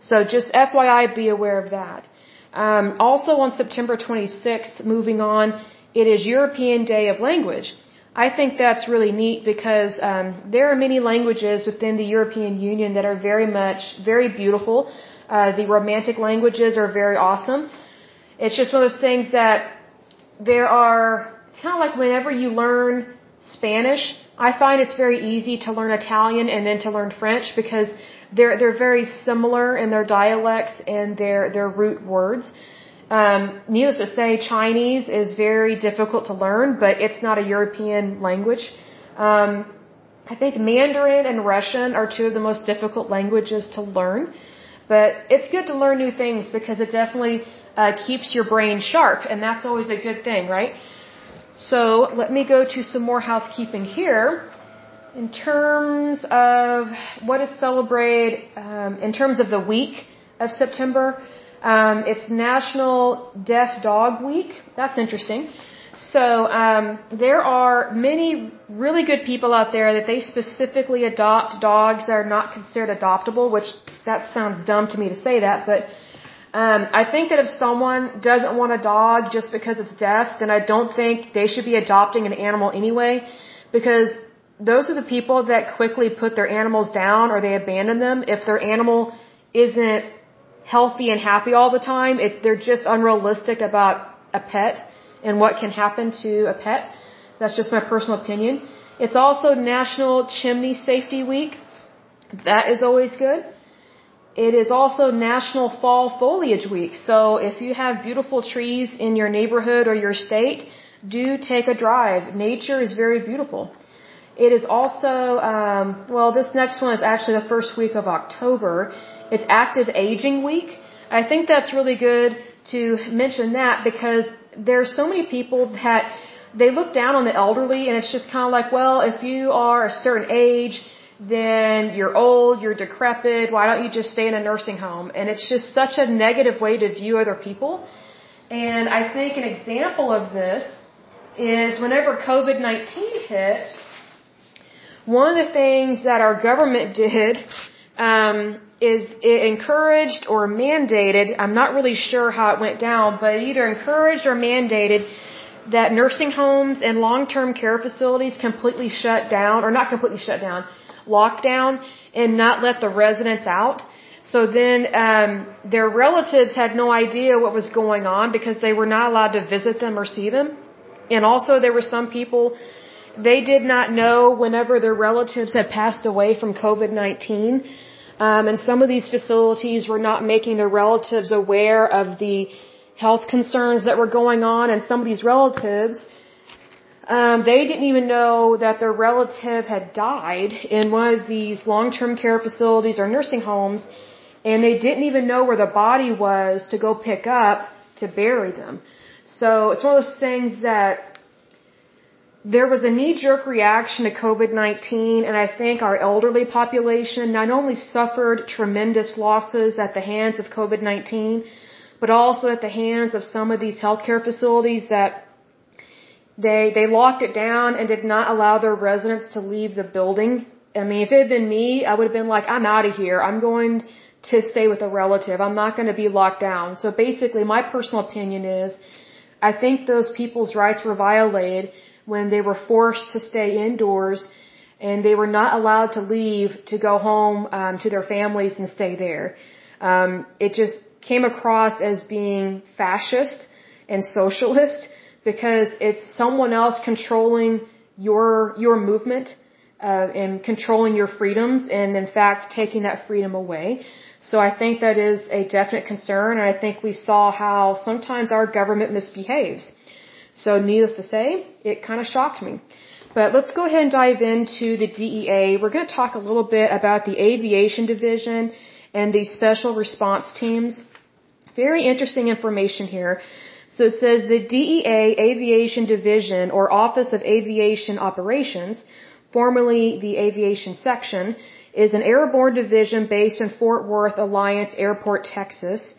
So just FYI, be aware of that. Um, also on September 26th, moving on, it is European Day of Language. I think that's really neat because um, there are many languages within the European Union that are very much, very beautiful. Uh, the romantic languages are very awesome. It's just one of those things that there are, it's kind of like whenever you learn Spanish, I find it's very easy to learn Italian and then to learn French because they're they're very similar in their dialects and their their root words. Um, needless to say, Chinese is very difficult to learn, but it's not a European language. Um, I think Mandarin and Russian are two of the most difficult languages to learn, but it's good to learn new things because it definitely uh, keeps your brain sharp, and that's always a good thing, right? So let me go to some more housekeeping here. In terms of what is celebrated, um, in terms of the week of September, um, it's National Deaf Dog Week. That's interesting. So um, there are many really good people out there that they specifically adopt dogs that are not considered adoptable, which that sounds dumb to me to say that, but um, I think that if someone doesn't want a dog just because it's deaf, then I don't think they should be adopting an animal anyway, because those are the people that quickly put their animals down or they abandon them if their animal isn't healthy and happy all the time. It, they're just unrealistic about a pet and what can happen to a pet. That's just my personal opinion. It's also National Chimney Safety Week. That is always good. It is also National Fall Foliage Week. So if you have beautiful trees in your neighborhood or your state, do take a drive. Nature is very beautiful. It is also, um, well, this next one is actually the first week of October. It's Active Aging Week. I think that's really good to mention that because there's so many people that they look down on the elderly and it's just kind of like, well, if you are a certain age, then you're old, you're decrepit, why don't you just stay in a nursing home? And it's just such a negative way to view other people. And I think an example of this is whenever COVID-19 hit, one of the things that our government did um, is it encouraged or mandated, I'm not really sure how it went down, but either encouraged or mandated that nursing homes and long-term care facilities completely shut down, or not completely shut down, lock down and not let the residents out. So then um, their relatives had no idea what was going on because they were not allowed to visit them or see them. And also there were some people, they did not know whenever their relatives had passed away from COVID-19. Um, and some of these facilities were not making their relatives aware of the health concerns that were going on. And some of these relatives, um, they didn't even know that their relative had died in one of these long-term care facilities or nursing homes. And they didn't even know where the body was to go pick up to bury them. So it's one of those things that there was a knee-jerk reaction to COVID-19 and I think our elderly population not only suffered tremendous losses at the hands of COVID-19, but also at the hands of some of these healthcare facilities that they, they locked it down and did not allow their residents to leave the building. I mean, if it had been me, I would have been like, I'm out of here. I'm going to stay with a relative. I'm not going to be locked down. So basically, my personal opinion is, I think those people's rights were violated when they were forced to stay indoors and they were not allowed to leave to go home um, to their families and stay there. Um, it just came across as being fascist and socialist because it's someone else controlling your your movement uh, and controlling your freedoms and in fact taking that freedom away. So I think that is a definite concern and I think we saw how sometimes our government misbehaves. So needless to say, it kind of shocked me. But let's go ahead and dive into the DEA. We're going to talk a little bit about the aviation division and the special response teams. Very interesting information here. So it says the DEA Aviation Division or Office of Aviation Operations, formerly the Aviation Section, is an airborne division based in Fort Worth Alliance Airport, Texas.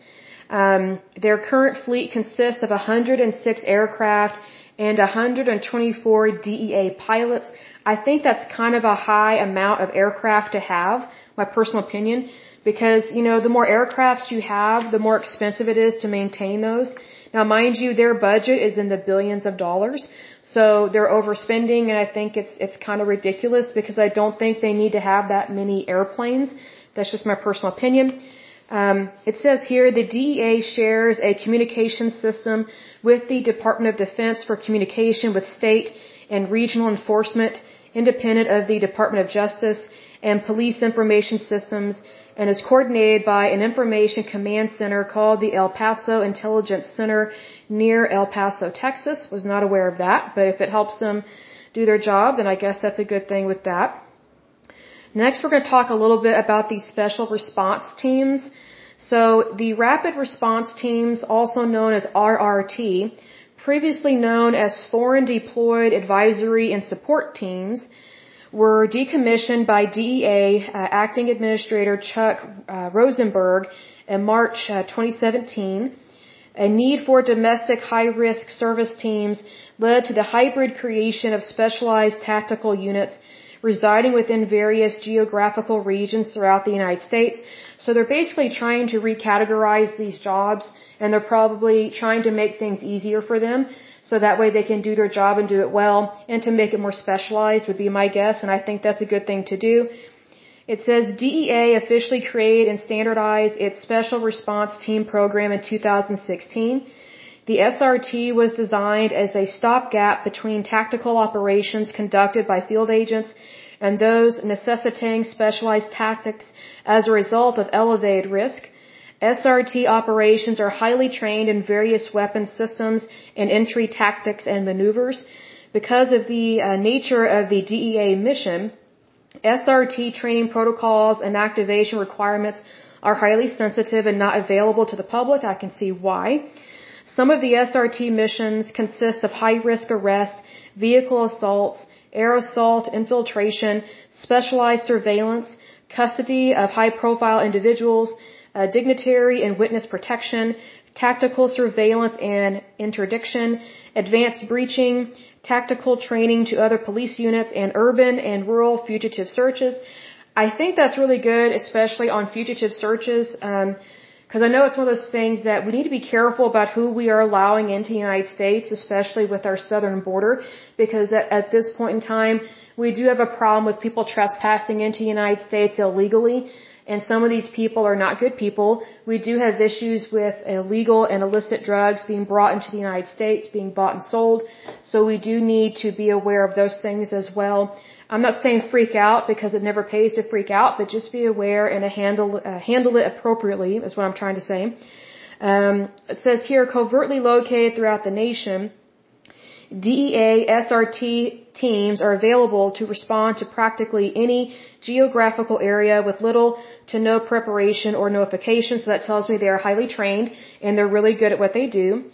Um, their current fleet consists of 106 aircraft and 124 DEA pilots. I think that's kind of a high amount of aircraft to have, my personal opinion, because, you know, the more aircrafts you have, the more expensive it is to maintain those. Now, mind you, their budget is in the billions of dollars, so they're overspending, and I think it's it's kind of ridiculous because I don't think they need to have that many airplanes. That's just my personal opinion. Um, it says here the DEA shares a communication system with the Department of Defense for communication with state and regional enforcement, independent of the Department of Justice and police information systems, and is coordinated by an information command center called the El Paso Intelligence Center near El Paso, Texas. Was not aware of that, but if it helps them do their job, then I guess that's a good thing with that. Next, we're going to talk a little bit about these special response teams. So the rapid response teams, also known as RRT, previously known as Foreign Deployed Advisory and Support Teams, were decommissioned by DEA uh, Acting Administrator Chuck uh, Rosenberg in March uh, 2017. A need for domestic high-risk service teams led to the hybrid creation of specialized tactical units residing within various geographical regions throughout the United States. So they're basically trying to recategorize these jobs and they're probably trying to make things easier for them so that way they can do their job and do it well and to make it more specialized would be my guess and I think that's a good thing to do. It says DEA officially created and standardized its Special Response Team program in 2016. The SRT was designed as a stopgap between tactical operations conducted by field agents and those necessitating specialized tactics as a result of elevated risk. SRT operations are highly trained in various weapon systems and entry tactics and maneuvers. Because of the uh, nature of the DEA mission, SRT training protocols and activation requirements are highly sensitive and not available to the public. I can see why. Some of the SRT missions consist of high risk arrests, vehicle assaults, air assault, infiltration, specialized surveillance, custody of high profile individuals, uh, dignitary and witness protection, tactical surveillance and interdiction, advanced breaching, tactical training to other police units, and urban and rural fugitive searches. I think that's really good, especially on fugitive searches. Um, because I know it's one of those things that we need to be careful about who we are allowing into the United States, especially with our southern border, because at, this point in time, we do have a problem with people trespassing into the United States illegally, and some of these people are not good people. We do have issues with illegal and illicit drugs being brought into the United States, being bought and sold, so we do need to be aware of those things as well. I'm not saying freak out because it never pays to freak out, but just be aware and handle uh, handle it appropriately is what I'm trying to say. Um, it says here covertly located throughout the nation. DEA SRT teams are available to respond to practically any geographical area with little to no preparation or notification. So that tells me they are highly trained and they're really good at what they do.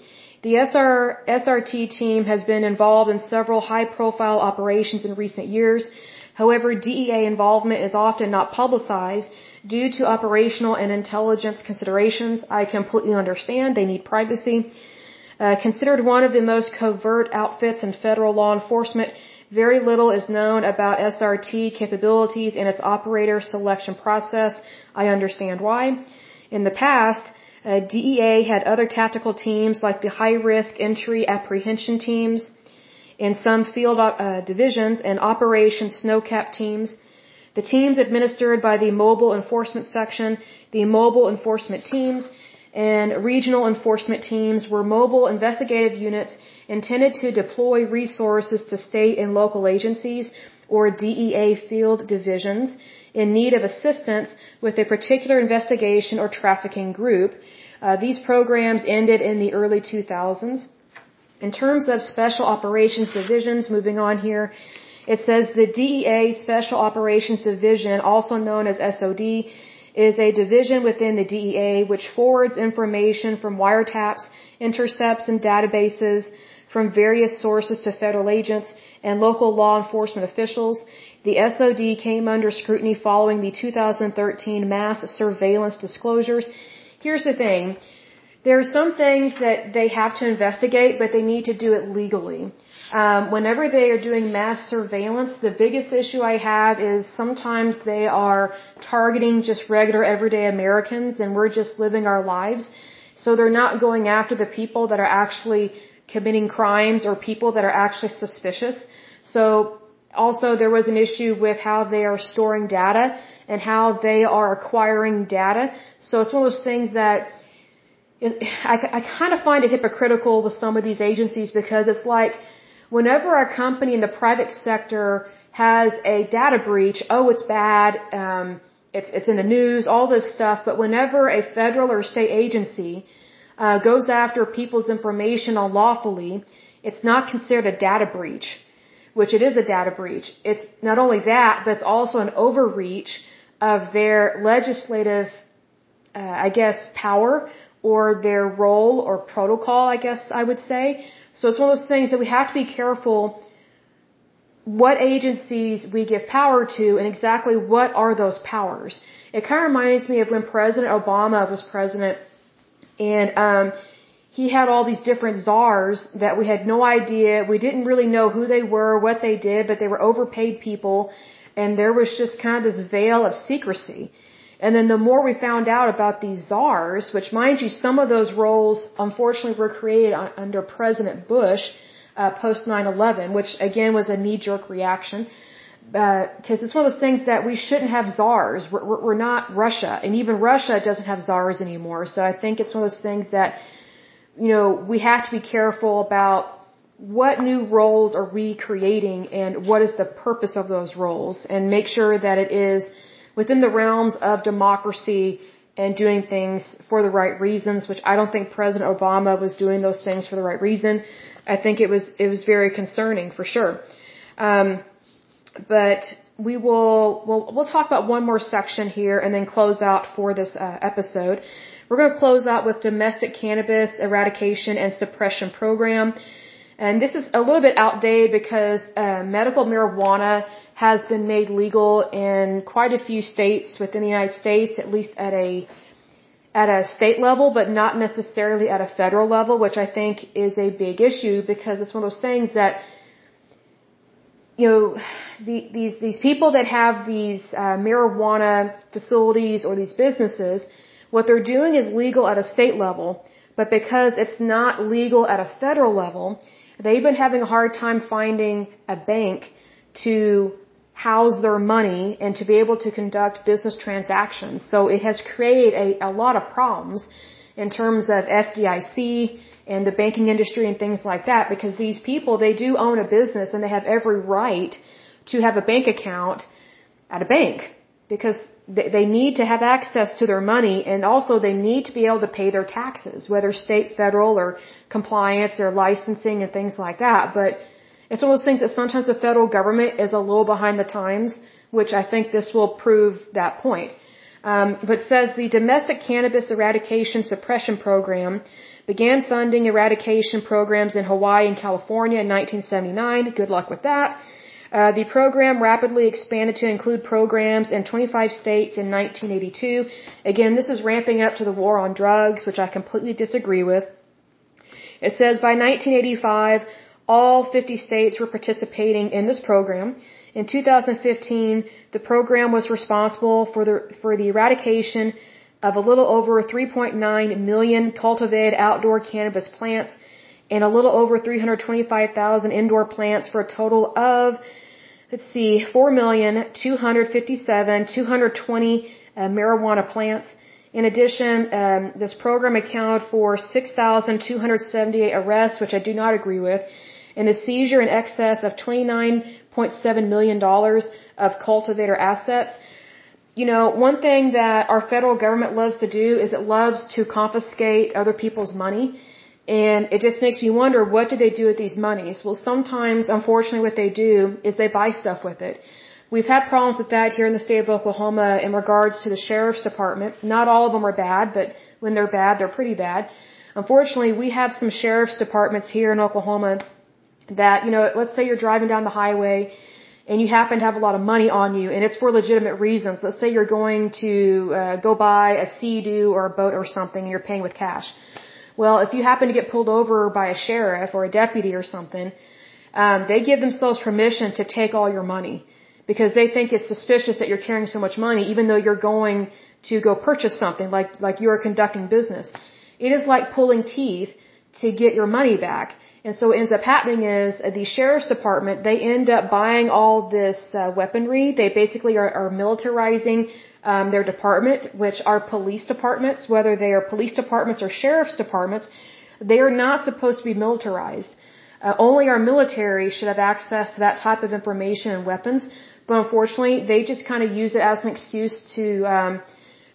The SR, SRT team has been involved in several high profile operations in recent years. However, DEA involvement is often not publicized due to operational and intelligence considerations. I completely understand they need privacy. Uh, considered one of the most covert outfits in federal law enforcement, very little is known about SRT capabilities and its operator selection process. I understand why. In the past, uh, DEA had other tactical teams like the high risk entry apprehension teams in some field uh, divisions and operation snowcap teams. The teams administered by the mobile enforcement section, the mobile enforcement teams, and regional enforcement teams were mobile investigative units intended to deploy resources to state and local agencies or DEA field divisions in need of assistance with a particular investigation or trafficking group. Uh, these programs ended in the early 2000s. In terms of special operations divisions, moving on here, it says the DEA Special Operations Division, also known as SOD, is a division within the DEA which forwards information from wiretaps, intercepts, and databases from various sources to federal agents and local law enforcement officials the SOD came under scrutiny following the 2013 mass surveillance disclosures. Here's the thing. There are some things that they have to investigate, but they need to do it legally. Um, whenever they are doing mass surveillance, the biggest issue I have is sometimes they are targeting just regular everyday Americans and we're just living our lives. So they're not going after the people that are actually committing crimes or people that are actually suspicious. So also, there was an issue with how they are storing data and how they are acquiring data. So it's one of those things that I, I kind of find it hypocritical with some of these agencies because it's like whenever a company in the private sector has a data breach, oh, it's bad, um, it's, it's in the news, all this stuff. But whenever a federal or state agency uh, goes after people's information unlawfully, it's not considered a data breach which it is a data breach. It's not only that, but it's also an overreach of their legislative, uh, I guess, power or their role or protocol, I guess I would say. So it's one of those things that we have to be careful what agencies we give power to and exactly what are those powers. It kind of reminds me of when President Obama was president and um, he had all these different czars that we had no idea. We didn't really know who they were, what they did, but they were overpaid people. And there was just kind of this veil of secrecy. And then the more we found out about these czars, which mind you, some of those roles unfortunately were created under President Bush uh, post 9/11, which again was a knee-jerk reaction. because uh, it's one of those things that we shouldn't have czars. We're, we're, we're not Russia, and even Russia doesn't have czars anymore. So I think it's one of those things that, you know, we have to be careful about what new roles are we creating and what is the purpose of those roles, and make sure that it is within the realms of democracy and doing things for the right reasons. Which I don't think President Obama was doing those things for the right reason. I think it was it was very concerning for sure. Um, but we will we'll, we'll talk about one more section here and then close out for this uh, episode. We're going to close out with domestic cannabis eradication and suppression program. And this is a little bit outdated because uh, medical marijuana has been made legal in quite a few states within the United States, at least at a at a state level, but not necessarily at a federal level, which I think is a big issue because it's one of those things that you know, the, these these people that have these uh, marijuana facilities or these businesses, what they're doing is legal at a state level, but because it's not legal at a federal level, they've been having a hard time finding a bank to house their money and to be able to conduct business transactions. So it has created a, a lot of problems in terms of FDIC and the banking industry and things like that because these people, they do own a business and they have every right to have a bank account at a bank because they need to have access to their money and also they need to be able to pay their taxes, whether state, federal, or compliance or licensing and things like that. But it's one of those things that sometimes the federal government is a little behind the times, which I think this will prove that point. Um, but says the domestic cannabis eradication suppression program began funding eradication programs in Hawaii and California in 1979. Good luck with that. Uh, the program rapidly expanded to include programs in 25 states in 1982. Again, this is ramping up to the war on drugs, which I completely disagree with. It says by 1985, all 50 states were participating in this program. In 2015, the program was responsible for the, for the eradication of a little over 3.9 million cultivated outdoor cannabis plants and a little over 325,000 indoor plants for a total of, let's see, 4,257,220 uh, marijuana plants. In addition, um, this program accounted for 6,278 arrests, which I do not agree with, and a seizure in excess of $29.7 million of cultivator assets. You know, one thing that our federal government loves to do is it loves to confiscate other people's money. And it just makes me wonder, what do they do with these monies? Well, sometimes, unfortunately, what they do is they buy stuff with it. We've had problems with that here in the state of Oklahoma in regards to the sheriff's department. Not all of them are bad, but when they're bad, they're pretty bad. Unfortunately, we have some sheriff's departments here in Oklahoma that, you know, let's say you're driving down the highway and you happen to have a lot of money on you and it's for legitimate reasons. Let's say you're going to uh, go buy a Sea-Doo or a boat or something and you're paying with cash. Well, if you happen to get pulled over by a sheriff or a deputy or something, um, they give themselves permission to take all your money because they think it's suspicious that you're carrying so much money even though you're going to go purchase something like, like you're conducting business. It is like pulling teeth to get your money back. And so what ends up happening is uh, the sheriff's department, they end up buying all this uh, weaponry. They basically are, are militarizing um, their department, which are police departments, whether they are police departments or sheriff's departments. They are not supposed to be militarized. Uh, only our military should have access to that type of information and weapons. But unfortunately, they just kind of use it as an excuse to um,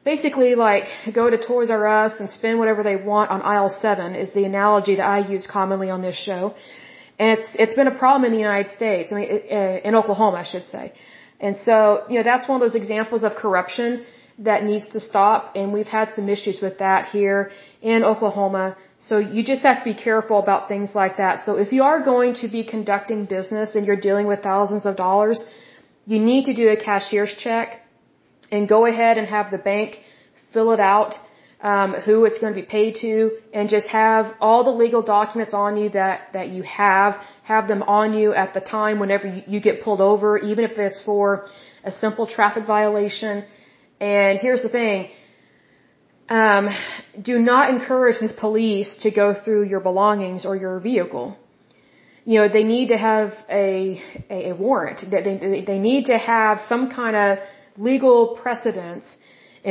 basically like go to Toys R Us and spend whatever they want on aisle seven is the analogy that I use commonly on this show. And it's, it's been a problem in the United States. I mean, in Oklahoma, I should say. And so, you know, that's one of those examples of corruption that needs to stop. And we've had some issues with that here in Oklahoma. So you just have to be careful about things like that. So if you are going to be conducting business and you're dealing with thousands of dollars, you need to do a cashier's check and go ahead and have the bank fill it out, um, who it's going to be paid to, and just have all the legal documents on you that, that you have, have them on you at the time whenever you, you get pulled over, even if it's for a simple traffic violation. And here's the thing, um, do not encourage the police to go through your belongings or your vehicle. you know, they need to have a, a, a warrant. That they, they need to have some kind of legal precedence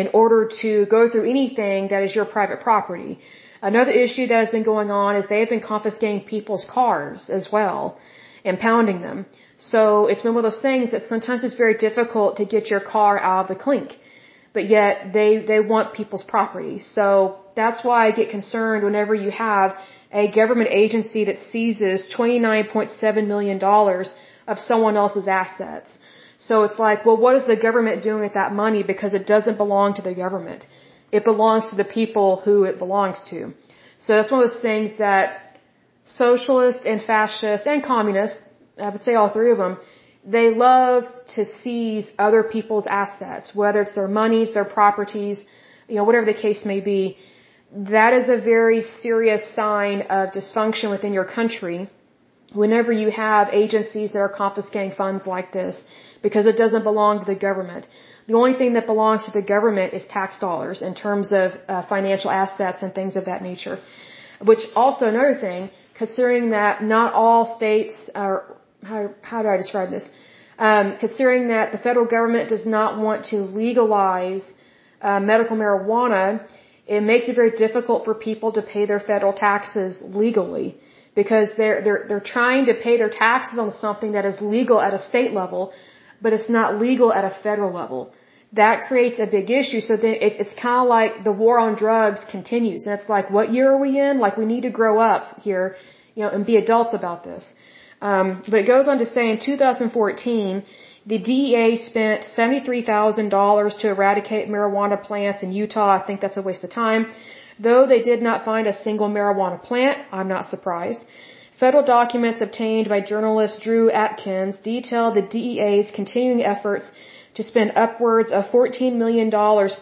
in order to go through anything that is your private property. Another issue that has been going on is they have been confiscating people's cars as well, impounding them. So it's been one of those things that sometimes it's very difficult to get your car out of the clink. But yet they, they want people's property. So that's why I get concerned whenever you have a government agency that seizes $29.7 million of someone else's assets. So it's like, well, what is the government doing with that money? Because it doesn't belong to the government. It belongs to the people who it belongs to. So that's one of those things that socialists and fascists and communists, I would say all three of them, they love to seize other people's assets, whether it's their monies, their properties, you know, whatever the case may be. That is a very serious sign of dysfunction within your country whenever you have agencies that are confiscating funds like this because it doesn't belong to the government. The only thing that belongs to the government is tax dollars in terms of uh, financial assets and things of that nature. Which also another thing, considering that not all states are, how, how do I describe this? Um, considering that the federal government does not want to legalize uh, medical marijuana, it makes it very difficult for people to pay their federal taxes legally because they're they're they're trying to pay their taxes on something that is legal at a state level, but it's not legal at a federal level. That creates a big issue. So then it, it's kind of like the war on drugs continues, and it's like, what year are we in? Like we need to grow up here, you know, and be adults about this. Um, but it goes on to say in 2014, the DEA spent $73,000 to eradicate marijuana plants in Utah. I think that's a waste of time. Though they did not find a single marijuana plant, I'm not surprised. Federal documents obtained by journalist Drew Atkins detail the DEA's continuing efforts to spend upwards of $14 million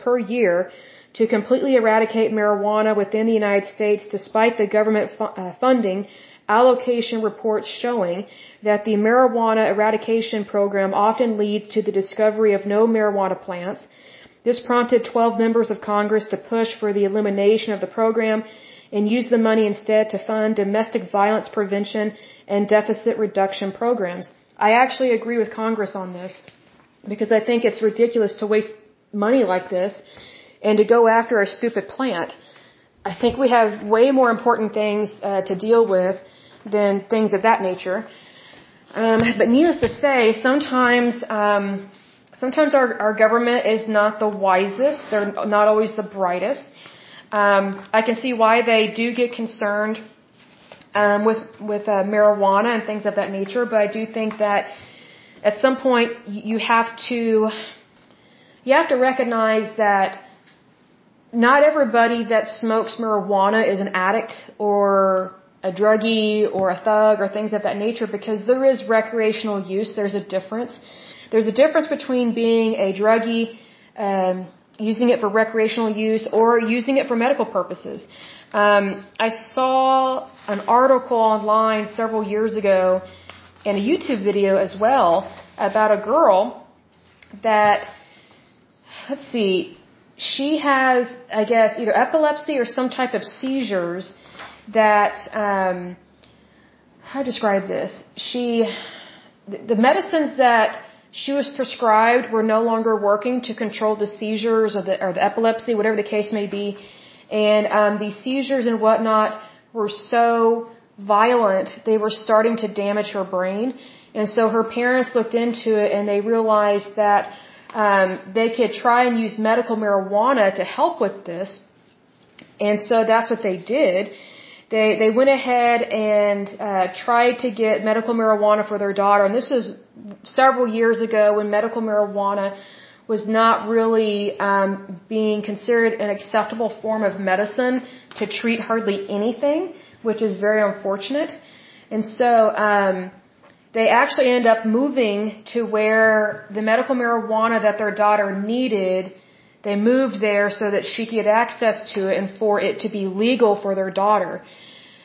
per year to completely eradicate marijuana within the United States despite the government fu uh, funding allocation reports showing that the marijuana eradication program often leads to the discovery of no marijuana plants. This prompted 12 members of Congress to push for the elimination of the program and use the money instead to fund domestic violence prevention and deficit reduction programs. I actually agree with Congress on this because I think it's ridiculous to waste money like this and to go after a stupid plant. I think we have way more important things uh, to deal with than things of that nature. Um, but needless to say, sometimes um, sometimes our, our government is not the wisest. They're not always the brightest. Um, I can see why they do get concerned um, with with uh, marijuana and things of that nature. But I do think that at some point you have to you have to recognize that not everybody that smokes marijuana is an addict or a druggie or a thug or things of that nature because there is recreational use. There's a difference. There's a difference between being a druggie, um, using it for recreational use, or using it for medical purposes. Um, I saw an article online several years ago and a YouTube video as well about a girl that, let's see, she has, I guess, either epilepsy or some type of seizures that um, how to describe this? She the medicines that she was prescribed were no longer working to control the seizures or the or the epilepsy, whatever the case may be, and um, these seizures and whatnot were so violent they were starting to damage her brain, and so her parents looked into it and they realized that um, they could try and use medical marijuana to help with this, and so that's what they did they they went ahead and uh, tried to get medical marijuana for their daughter, and this was several years ago when medical marijuana was not really um, being considered an acceptable form of medicine to treat hardly anything, which is very unfortunate. And so um, they actually end up moving to where the medical marijuana that their daughter needed they moved there so that she could get access to it and for it to be legal for their daughter.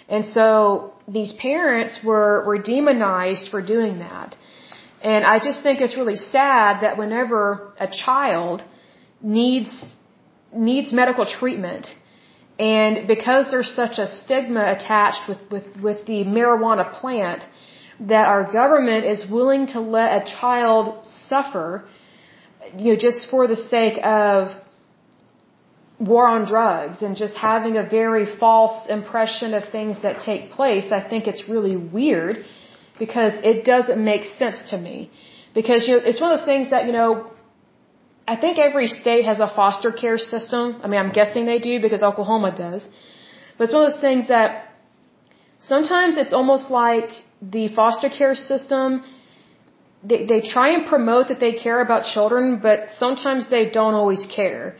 And so these parents were, were demonized for doing that. And I just think it's really sad that whenever a child needs, needs medical treatment And because there's such a stigma attached with, with, with the marijuana plant, that our government is willing to let a child suffer, you know, just for the sake of war on drugs and just having a very false impression of things that take place, I think it's really weird because it doesn't make sense to me. Because you it's one of those things that, you know, I think every state has a foster care system. I mean, I'm guessing they do because Oklahoma does. But it's one of those things that sometimes it's almost like the foster care system they, they try and promote that they care about children, but sometimes they don't always care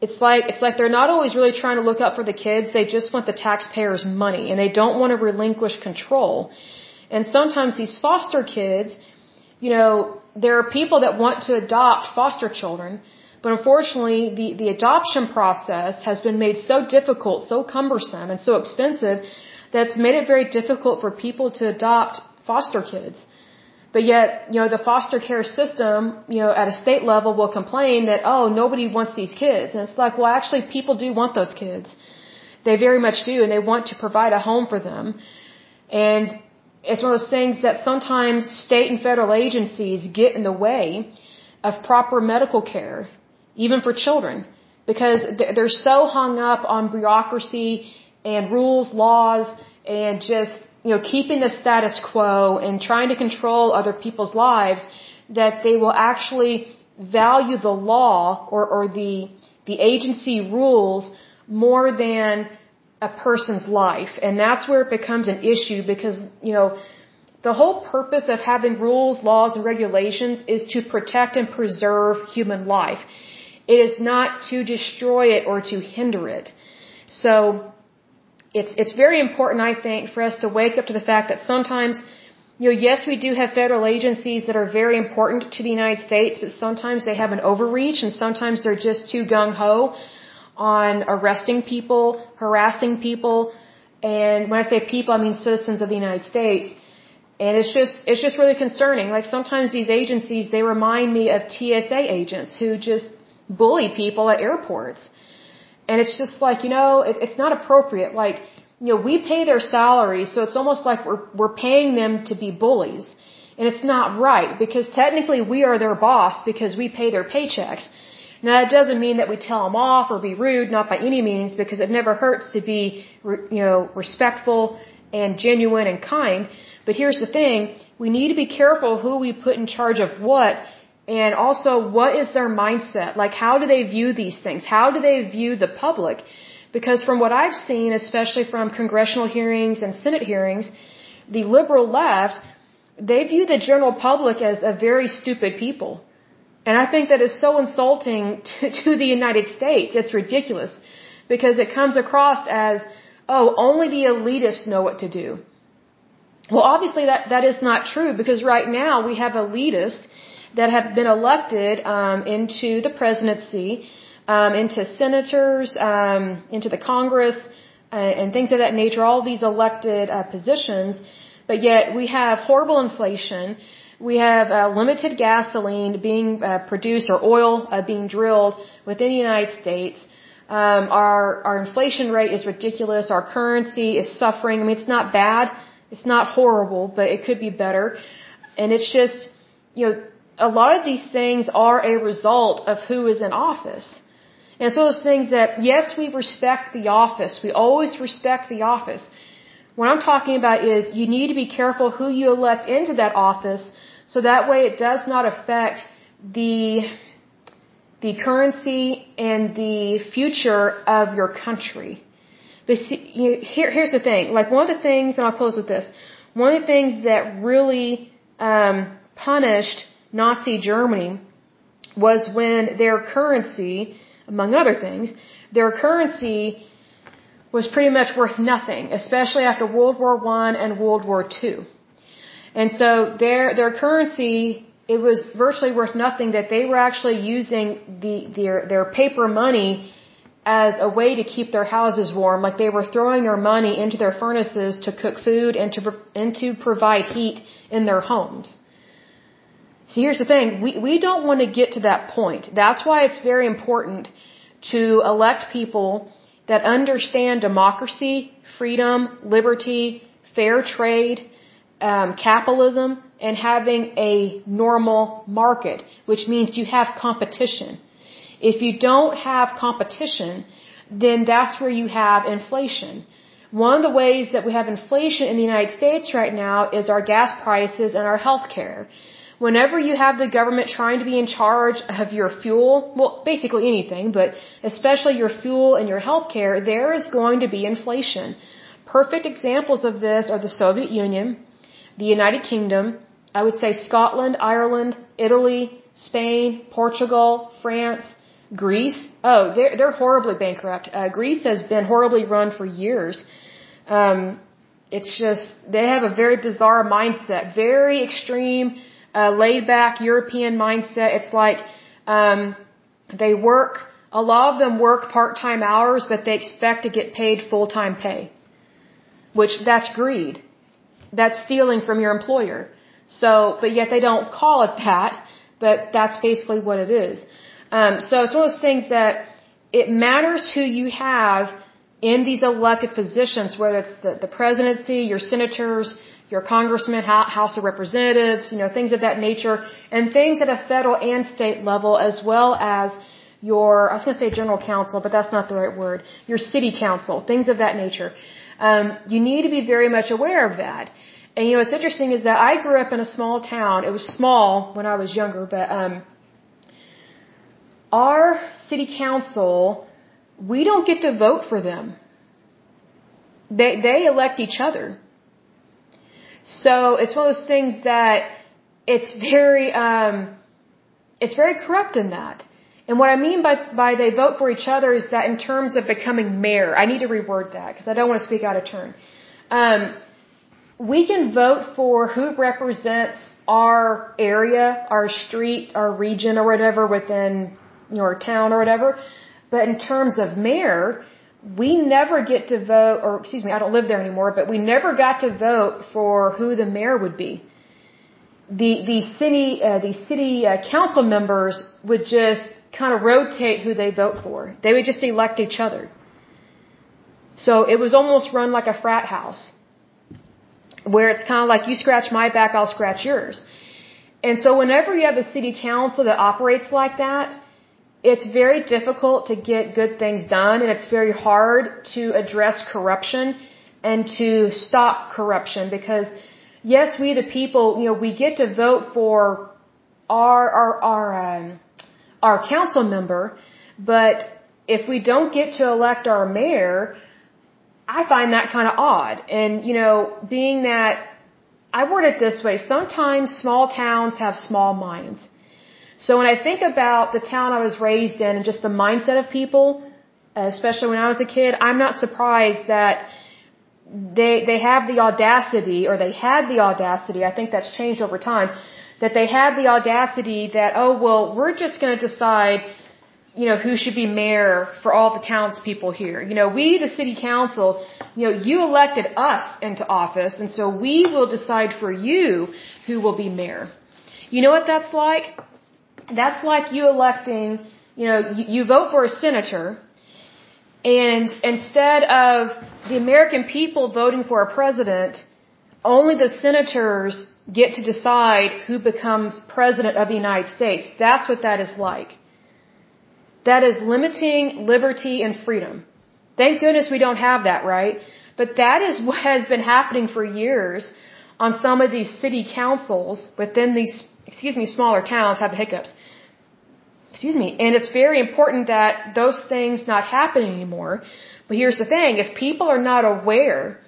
it's like it's like they're not always really trying to look out for the kids. They just want the taxpayers money and they don't want to relinquish control. And sometimes these foster kids you know there are people that want to adopt foster children but unfortunately the the adoption process has been made so difficult so cumbersome and so expensive that's made it very difficult for people to adopt foster kids but yet, you know, the foster care system, you know, at a state level will complain that, oh, nobody wants these kids. And it's like, well, actually, people do want those kids. They very much do, and they want to provide a home for them. And it's one of those things that sometimes state and federal agencies get in the way of proper medical care, even for children, because they're so hung up on bureaucracy and rules, laws, and just you know, keeping the status quo and trying to control other people's lives, that they will actually value the law or, or the, the agency rules more than a person's life. And that's where it becomes an issue because, you know, the whole purpose of having rules, laws, and regulations is to protect and preserve human life. It is not to destroy it or to hinder it. So, it's it's very important, I think, for us to wake up to the fact that sometimes, you know, yes, we do have federal agencies that are very important to the United States, but sometimes they have an overreach, and sometimes they're just too gung ho on arresting people, harassing people, and when I say people, I mean citizens of the United States. And it's just it's just really concerning. Like sometimes these agencies they remind me of TSA agents who just bully people at airports. And it's just like, you know, it, it's not appropriate. Like, you know, we pay their salaries, so it's almost like we're, we're paying them to be bullies. And it's not right because technically we are their boss because we pay their paychecks. Now that doesn't mean that we tell them off or be rude, not by any means, because it never hurts to be, you know, respectful and genuine and kind. But here's the thing, we need to be careful who we put in charge of what and also, what is their mindset? Like, how do they view these things? How do they view the public? Because from what I've seen, especially from congressional hearings and Senate hearings, the liberal left, they view the general public as a very stupid people. And I think that is so insulting to, to the United States. It's ridiculous. Because it comes across as, oh, only the elitists know what to do. Well, obviously that, that is not true because right now we have elitists that have been elected um, into the presidency, um, into senators, um, into the Congress, uh, and things of that nature. All these elected uh, positions, but yet we have horrible inflation. We have uh, limited gasoline being uh, produced or oil uh, being drilled within the United States. Um, our our inflation rate is ridiculous. Our currency is suffering. I mean, it's not bad. It's not horrible, but it could be better. And it's just, you know, a lot of these things are a result of who is in office. And so those things that, yes, we respect the office. We always respect the office. What I'm talking about is you need to be careful who you elect into that office so that way it does not affect the, the currency and the future of your country. But see, you, here, here's the thing. Like one of the things, and I'll close with this, one of the things that really um, punished Nazi Germany was when their currency, among other things, their currency was pretty much worth nothing, especially after World War One and World War Two. And so their their currency it was virtually worth nothing that they were actually using the their their paper money as a way to keep their houses warm like they were throwing their money into their furnaces to cook food and to and to provide heat in their homes See, here's the thing. We, we don't want to get to that point. That's why it's very important to elect people that understand democracy, freedom, liberty, fair trade, um, capitalism, and having a normal market, which means you have competition. If you don't have competition, then that's where you have inflation. One of the ways that we have inflation in the United States right now is our gas prices and our health care. Whenever you have the government trying to be in charge of your fuel, well, basically anything, but especially your fuel and your health care, there is going to be inflation. Perfect examples of this are the Soviet Union, the United Kingdom, I would say Scotland, Ireland, Italy, Spain, Portugal, France, Greece. Oh, they're, they're horribly bankrupt. Uh, Greece has been horribly run for years. Um, it's just, they have a very bizarre mindset, very extreme, uh, laid back European mindset. It's like, um, they work, a lot of them work part-time hours, but they expect to get paid full-time pay. Which, that's greed. That's stealing from your employer. So, but yet they don't call it that, but that's basically what it is. Um, so it's one of those things that it matters who you have in these elected positions, whether it's the, the presidency, your senators, your congressmen, House of Representatives, you know, things of that nature, and things at a federal and state level, as well as your, I was going to say general counsel, but that's not the right word, your city council, things of that nature. Um, you need to be very much aware of that. And you know, what's interesting is that I grew up in a small town. It was small when I was younger, but um, our city council, we don't get to vote for them. They they elect each other. So it's one of those things that it's very um, it's very corrupt in that. And what I mean by by they vote for each other is that in terms of becoming mayor, I need to reword that because I don't want to speak out of turn. Um, we can vote for who represents our area, our street, our region, or whatever within your town or whatever. But in terms of mayor, we never get to vote, or excuse me, I don't live there anymore, but we never got to vote for who the mayor would be. The the city uh, the city uh, council members would just kind of rotate who they vote for. They would just elect each other. So it was almost run like a frat house where it's kind of like you scratch my back, I'll scratch yours. And so whenever you have a city council that operates like that, it's very difficult to get good things done and it's very hard to address corruption and to stop corruption because yes, we the people, you know, we get to vote for our our our um, our council member, but if we don't get to elect our mayor, I find that kind of odd. And, you know, being that, I word it this way, sometimes small towns have small minds. So when I think about the town I was raised in and just the mindset of people, especially when I was a kid, I'm not surprised that they, they have the audacity, or they had the audacity, I think that's changed over time, that they had the audacity that, oh, well, we're just going to decide you know, who should be mayor for all the townspeople here. You know, we, the city council, you know, you elected us into office, and so we will decide for you who will be mayor. You know what that's like? That's like you electing, you know, you, you vote for a senator, and instead of the American people voting for a president, only the senators get to decide who becomes president of the United States. That's what that is like. That is limiting liberty and freedom. Thank goodness we don't have that, right? But that is what has been happening for years on some of these city councils within these, excuse me, smaller towns have the hiccups. Excuse me. And it's very important that those things not happen anymore. But here's the thing. If people are not aware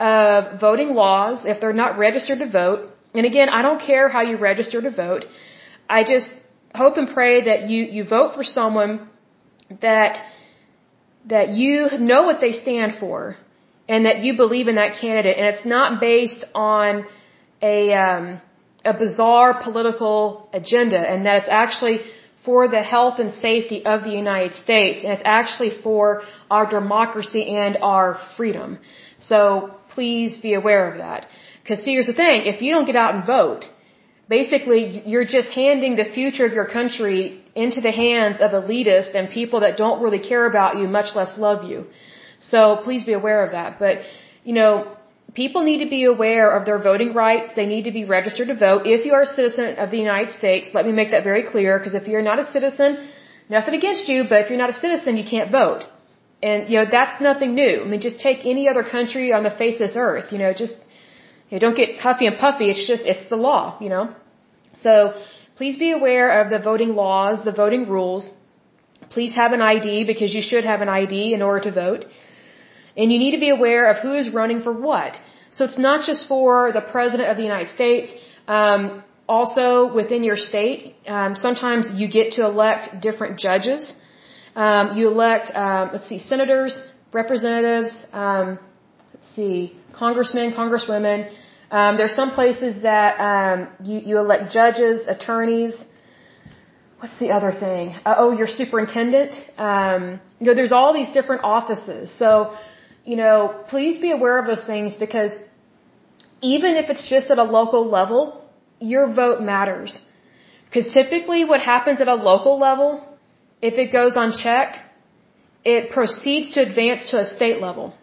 of voting laws, if they're not registered to vote, and again, I don't care how you register to vote. I just hope and pray that you, you vote for someone that, that you know what they stand for and that you believe in that candidate and it's not based on a, um, a bizarre political agenda and that it's actually for the health and safety of the United States and it's actually for our democracy and our freedom. So please be aware of that. Because see, here's the thing, if you don't get out and vote, basically you're just handing the future of your country into the hands of elitists and people that don't really care about you, much less love you. So please be aware of that. But, you know, people need to be aware of their voting rights. They need to be registered to vote. If you are a citizen of the United States, let me make that very clear, because if you're not a citizen, nothing against you, but if you're not a citizen, you can't vote. And, you know, that's nothing new. I mean, just take any other country on the face of this earth, you know, just, you know, don't get huffy and puffy. It's just, it's the law, you know. So, please be aware of the voting laws, the voting rules. Please have an ID because you should have an ID in order to vote. And you need to be aware of who is running for what. So it's not just for the President of the United States. Um, also, within your state, um, sometimes you get to elect different judges. Um, you elect, um, let's see, senators, representatives, um, let's see, congressmen, congresswomen. Um, are some places that um, you, you elect judges, attorneys. What's the other thing? Uh, oh, your superintendent. Um, you know, there's all these different offices. So, you know, please be aware of those things because even if it's just at a local level, your vote matters. Because typically what happens at a local level, if it goes unchecked, it proceeds to advance to a state level.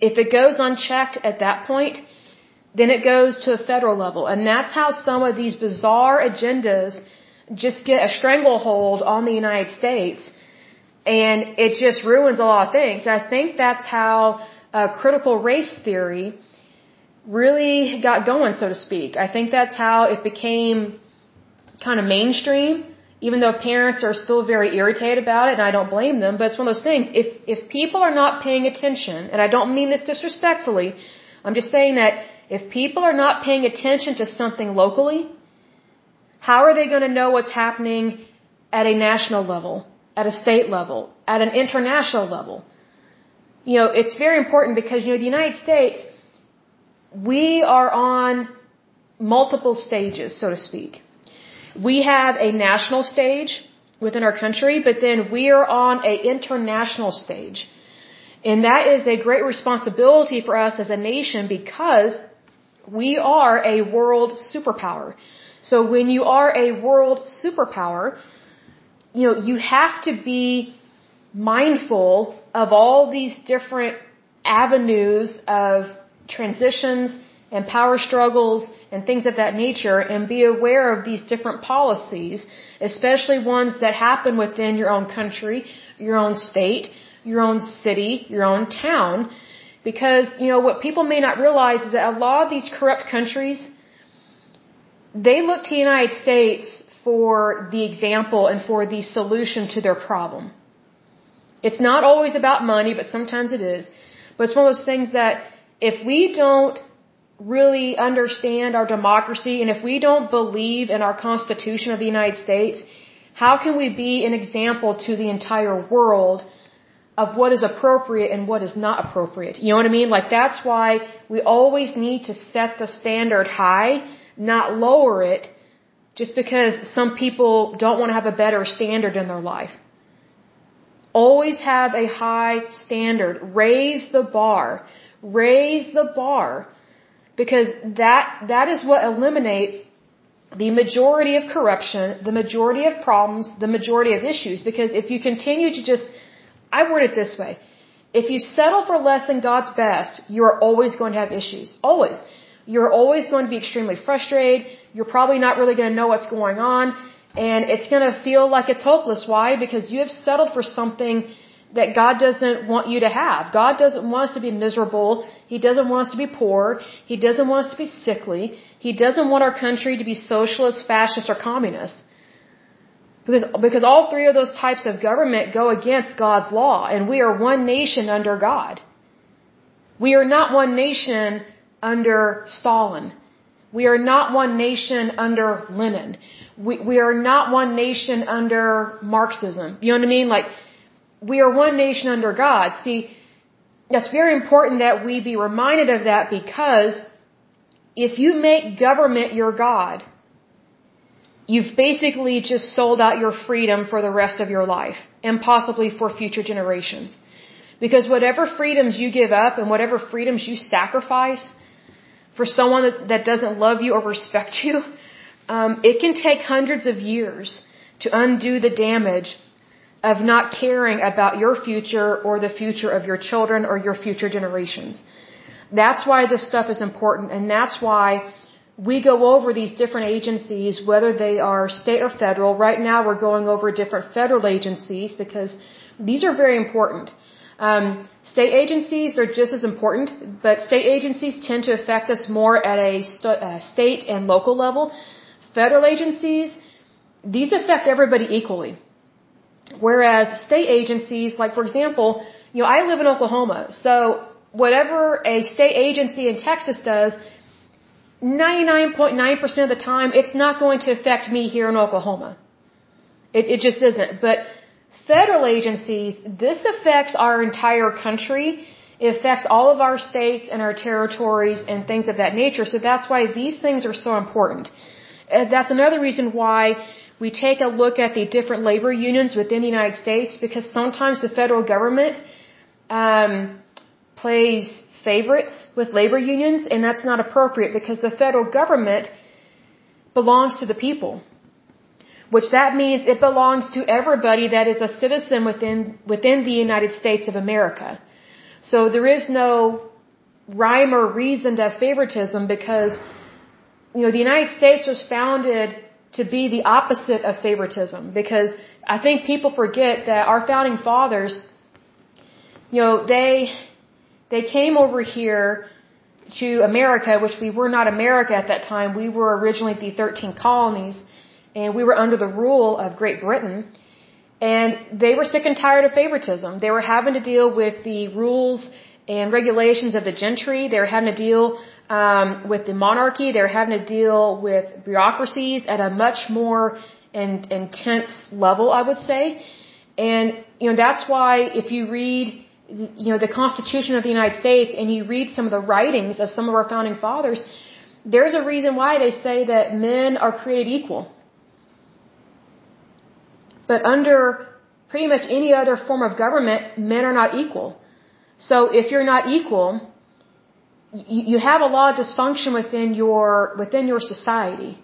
If it goes unchecked at that point, then it goes to a federal level. And that's how some of these bizarre agendas just get a stranglehold on the United States and it just ruins a lot of things. I think that's how uh, critical race theory really got going, so to speak. I think that's how it became kind of mainstream, even though parents are still very irritated about it, and I don't blame them. But it's one of those things. If if people are not paying attention, and I don't mean this disrespectfully, I'm just saying that if people are not paying attention to something locally, how are they going to know what's happening at a national level? At a state level, at an international level. You know, it's very important because, you know, the United States, we are on multiple stages, so to speak. We have a national stage within our country, but then we are on a international stage. And that is a great responsibility for us as a nation because we are a world superpower. So when you are a world superpower, you know, you have to be mindful of all these different avenues of transitions and power struggles and things of that nature and be aware of these different policies, especially ones that happen within your own country, your own state, your own city, your own town. Because, you know, what people may not realize is that a lot of these corrupt countries, they look to the United States for the example and for the solution to their problem. It's not always about money, but sometimes it is. But it's one of those things that if we don't really understand our democracy and if we don't believe in our Constitution of the United States, how can we be an example to the entire world of what is appropriate and what is not appropriate? You know what I mean? Like that's why we always need to set the standard high, not lower it just because some people don't want to have a better standard in their life. Always have a high standard. Raise the bar. Raise the bar. Because that, that is what eliminates the majority of corruption, the majority of problems, the majority of issues. Because if you continue to just, I word it this way. If you settle for less than God's best, you are always going to have issues. Always. You're always going to be extremely frustrated. You're probably not really going to know what's going on. And it's going to feel like it's hopeless. Why? Because you have settled for something that God doesn't want you to have. God doesn't want us to be miserable. He doesn't want us to be poor. He doesn't want us to be sickly. He doesn't want our country to be socialist, fascist, or communist. Because, because all three of those types of government go against God's law, and we are one nation under God. We are not one nation under Stalin. We are not one nation under Lenin. We, we are not one nation under Marxism. You know what I mean? Like, we are one nation under God. See, that's very important that we be reminded of that because if you make government your God, you've basically just sold out your freedom for the rest of your life and possibly for future generations. Because whatever freedoms you give up and whatever freedoms you sacrifice, for someone that, that doesn't love you or respect you, um, it can take hundreds of years to undo the damage of not caring about your future or the future of your children or your future generations. That's why this stuff is important and that's why we go over these different agencies, whether they are state or federal. Right now we're going over different federal agencies because these are very important. Um, state agencies, they're just as important, but state agencies tend to affect us more at a st- uh, state and local level. Federal agencies, these affect everybody equally. Whereas state agencies, like for example, you know, I live in Oklahoma, so whatever a state agency in Texas does, 99.9% of the time, it's not going to affect me here in Oklahoma. It, it just isn't. But federal agencies, this affects our entire country. It affects all of our states and our territories and things of that nature. So that's why these things are so important. And that's another reason why we take a look at the different labor unions within the United States because sometimes the federal government um, plays favorites with labor unions, and that's not appropriate because the federal government belongs to the people. Which that means it belongs to everybody that is a citizen within, within the United States of America. So there is no rhyme or reason to favoritism because, you know, the United States was founded to be the opposite of favoritism because I think people forget that our founding fathers, you know, they, they came over here to America, which we were not America at that time. We were originally the 13 colonies and we were under the rule of Great Britain. And they were sick and tired of favoritism. They were having to deal with the rules and regulations of the gentry. They were having to deal um, with the monarchy, they're having to deal with bureaucracies at a much more in, intense level, I would say. And, you know, that's why if you read, you know, the Constitution of the United States and you read some of the writings of some of our founding fathers, there's a reason why they say that men are created equal. But under pretty much any other form of government, men are not equal. So if you're not equal, you have a lot of dysfunction within your within your society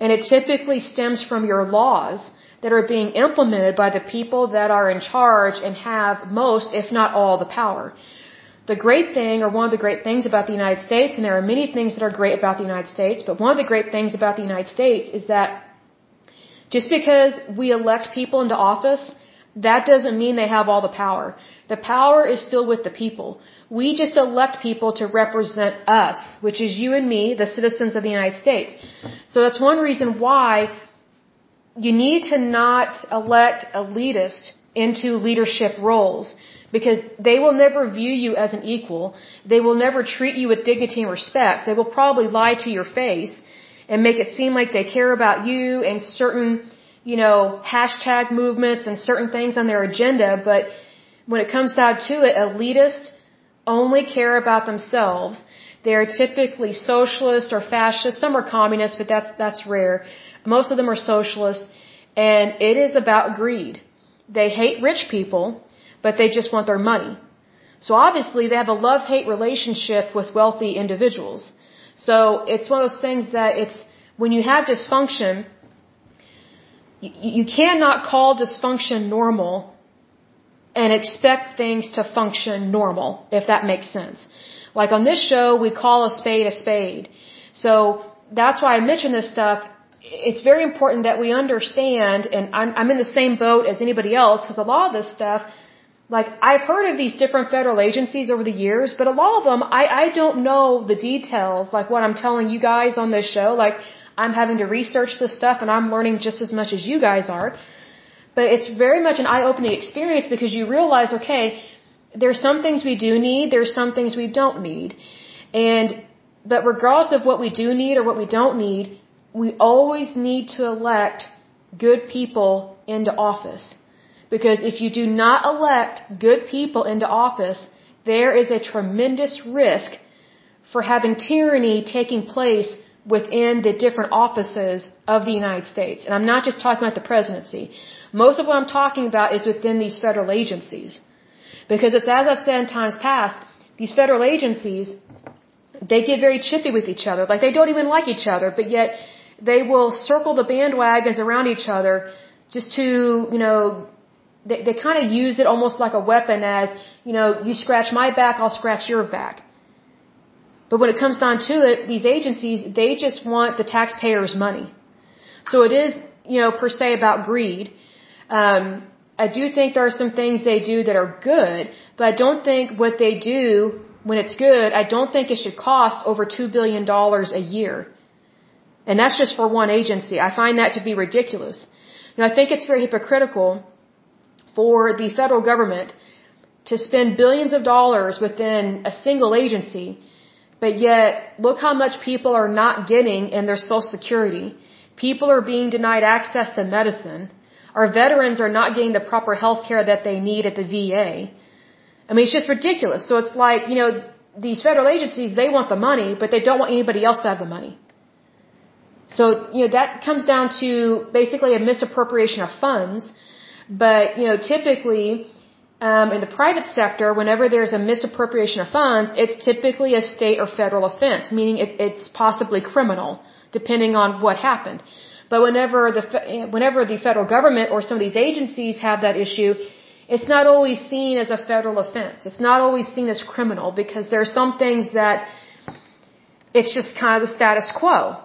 and it typically stems from your laws that are being implemented by the people that are in charge and have most if not all the power the great thing or one of the great things about the United States and there are many things that are great about the United States but one of the great things about the United States is that just because we elect people into office that doesn't mean they have all the power. The power is still with the people. We just elect people to represent us, which is you and me, the citizens of the United States. So that's one reason why you need to not elect elitists into leadership roles because they will never view you as an equal. They will never treat you with dignity and respect. They will probably lie to your face and make it seem like they care about you and certain you know, hashtag movements and certain things on their agenda, but when it comes down to it, elitists only care about themselves. They are typically socialist or fascist. Some are communist, but that's, that's rare. Most of them are socialist. And it is about greed. They hate rich people, but they just want their money. So obviously they have a love-hate relationship with wealthy individuals. So it's one of those things that it's, when you have dysfunction, you cannot call dysfunction normal and expect things to function normal, if that makes sense. Like on this show, we call a spade a spade. So that's why I mention this stuff. It's very important that we understand, and I'm, I'm in the same boat as anybody else, because a lot of this stuff, like I've heard of these different federal agencies over the years, but a lot of them, I, I don't know the details, like what I'm telling you guys on this show. Like I'm having to research this stuff and I'm learning just as much as you guys are. But it's very much an eye-opening experience because you realize, okay, there's some things we do need, there's some things we don't need. And, but regardless of what we do need or what we don't need, we always need to elect good people into office. Because if you do not elect good people into office, there is a tremendous risk for having tyranny taking place within the different offices of the United States. And I'm not just talking about the presidency. Most of what I'm talking about is within these federal agencies. Because it's as I've said in times past, these federal agencies, they get very chippy with each other. Like they don't even like each other, but yet they will circle the bandwagons around each other just to, you know, they, they kind of use it almost like a weapon as, you know, you scratch my back, I'll scratch your back. But when it comes down to it, these agencies, they just want the taxpayers' money. So it is, you know, per se about greed. Um, I do think there are some things they do that are good, but I don't think what they do when it's good, I don't think it should cost over $2 billion a year. And that's just for one agency. I find that to be ridiculous. Know, I think it's very hypocritical for the federal government to spend billions of dollars within a single agency, but yet look how much people are not getting in their social security. People are being denied access to medicine. Our veterans are not getting the proper health care that they need at the VA. I mean, it's just ridiculous. So it's like, you know, these federal agencies, they want the money, but they don't want anybody else to have the money. So, you know, that comes down to basically a misappropriation of funds. But, you know, typically, um, in the private sector, whenever there's a misappropriation of funds, it's typically a state or federal offense, meaning it, it's possibly criminal, depending on what happened. But whenever the whenever the federal government or some of these agencies have that issue, it's not always seen as a federal offense. It's not always seen as criminal because there are some things that it's just kind of the status quo.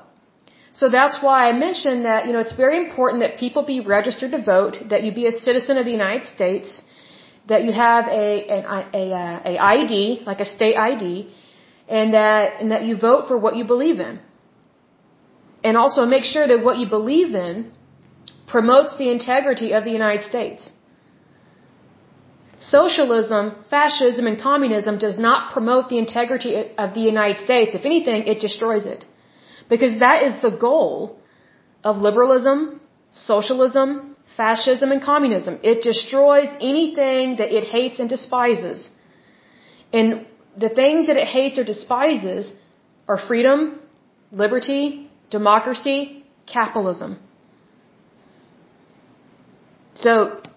So that's why I mentioned that, you know, it's very important that people be registered to vote, that you be a citizen of the United States, that you have a, an, a, a, ID, like a state ID, and that, and that you vote for what you believe in. And also make sure that what you believe in promotes the integrity of the United States. Socialism, fascism, and communism does not promote the integrity of the United States. If anything, it destroys it. Because that is the goal of liberalism, socialism, fascism, and communism. It destroys anything that it hates and despises. And the things that it hates or despises are freedom, liberty, democracy, capitalism. So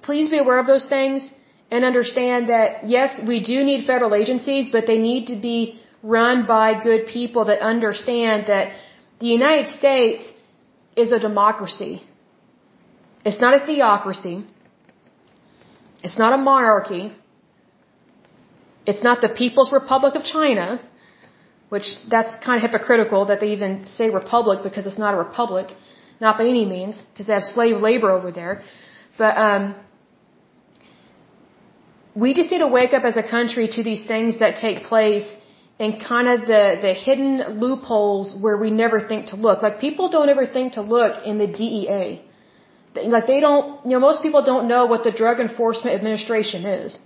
please be aware of those things and understand that yes, we do need federal agencies, but they need to be run by good people that understand that the United States is a democracy. It's not a theocracy. It's not a monarchy. It's not the People's Republic of China which that's kind of hypocritical that they even say republic because it's not a republic, not by any means, because they have slave labor over there. But um, we just need to wake up as a country to these things that take place and kind of the the hidden loopholes where we never think to look. Like people don't ever think to look in the DEA. Like they don't, you know, most people don't know what the Drug Enforcement Administration is.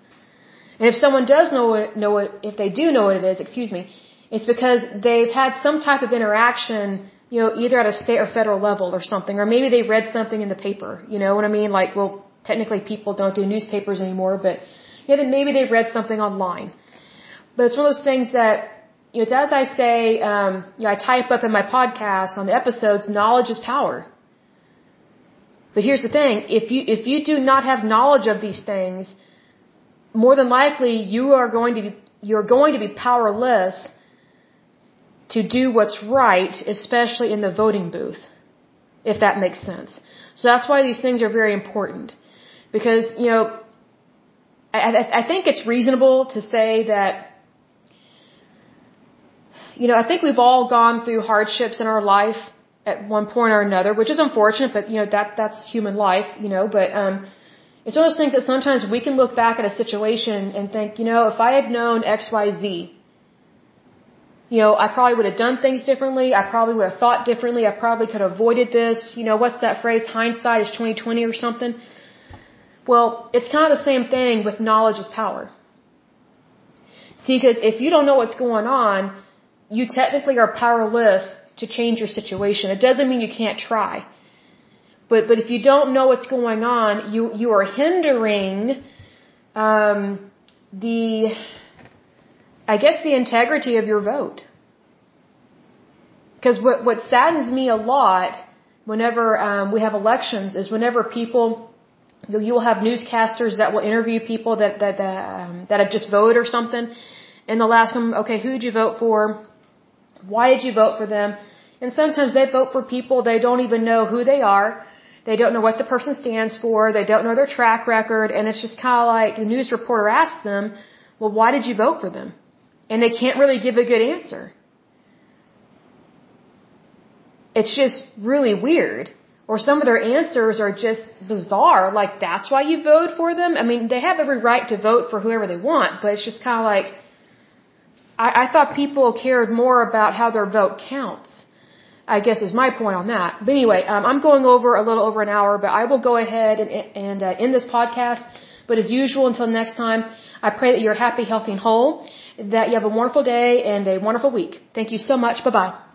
And if someone does know it, know it, if they do know what it is, excuse me, it's because they've had some type of interaction, you know, either at a state or federal level or something, or maybe they read something in the paper. You know what I mean? Like, well, technically people don't do newspapers anymore, but yeah, then maybe they read something online. But it's one of those things that, you know, as I say, um, you know, I type up in my podcast on the episodes, knowledge is power. But here's the thing, if you, if you do not have knowledge of these things, more than likely you are going to be, you're going to be powerless to do what's right, especially in the voting booth, if that makes sense. So that's why these things are very important. Because, you know, I, I think it's reasonable to say that, you know, I think we've all gone through hardships in our life at one point or another, which is unfortunate, but, you know, that, that's human life, you know, but, um, it's one of those things that sometimes we can look back at a situation and think, you know, if I had known X, Y, Z, you know, I probably would have done things differently. I probably would have thought differently. I probably could have avoided this. You know, what's that phrase? Hindsight is 2020 or something. Well, it's kind of the same thing with knowledge is power. See, because if you don't know what's going on, you technically are powerless to change your situation. It doesn't mean you can't try. But but if you don't know what's going on, you you are hindering um, the I guess the integrity of your vote. Because what, what saddens me a lot whenever um, we have elections is whenever people, you will have newscasters that will interview people that that that, um, that have just voted or something, and they'll ask them, okay, who'd you vote for? Why did you vote for them? And sometimes they vote for people they don't even know who they are. They don't know what the person stands for. They don't know their track record. And it's just kind of like the news reporter asks them, well, why did you vote for them? And they can't really give a good answer. It's just really weird. Or some of their answers are just bizarre. Like, that's why you vote for them? I mean, they have every right to vote for whoever they want, but it's just kind of like, I, I thought people cared more about how their vote counts. I guess is my point on that. But anyway, um, I'm going over a little over an hour, but I will go ahead and, and uh, end this podcast. But as usual, until next time, I pray that you're happy, healthy, and whole, that you have a wonderful day and a wonderful week. Thank you so much. Bye bye.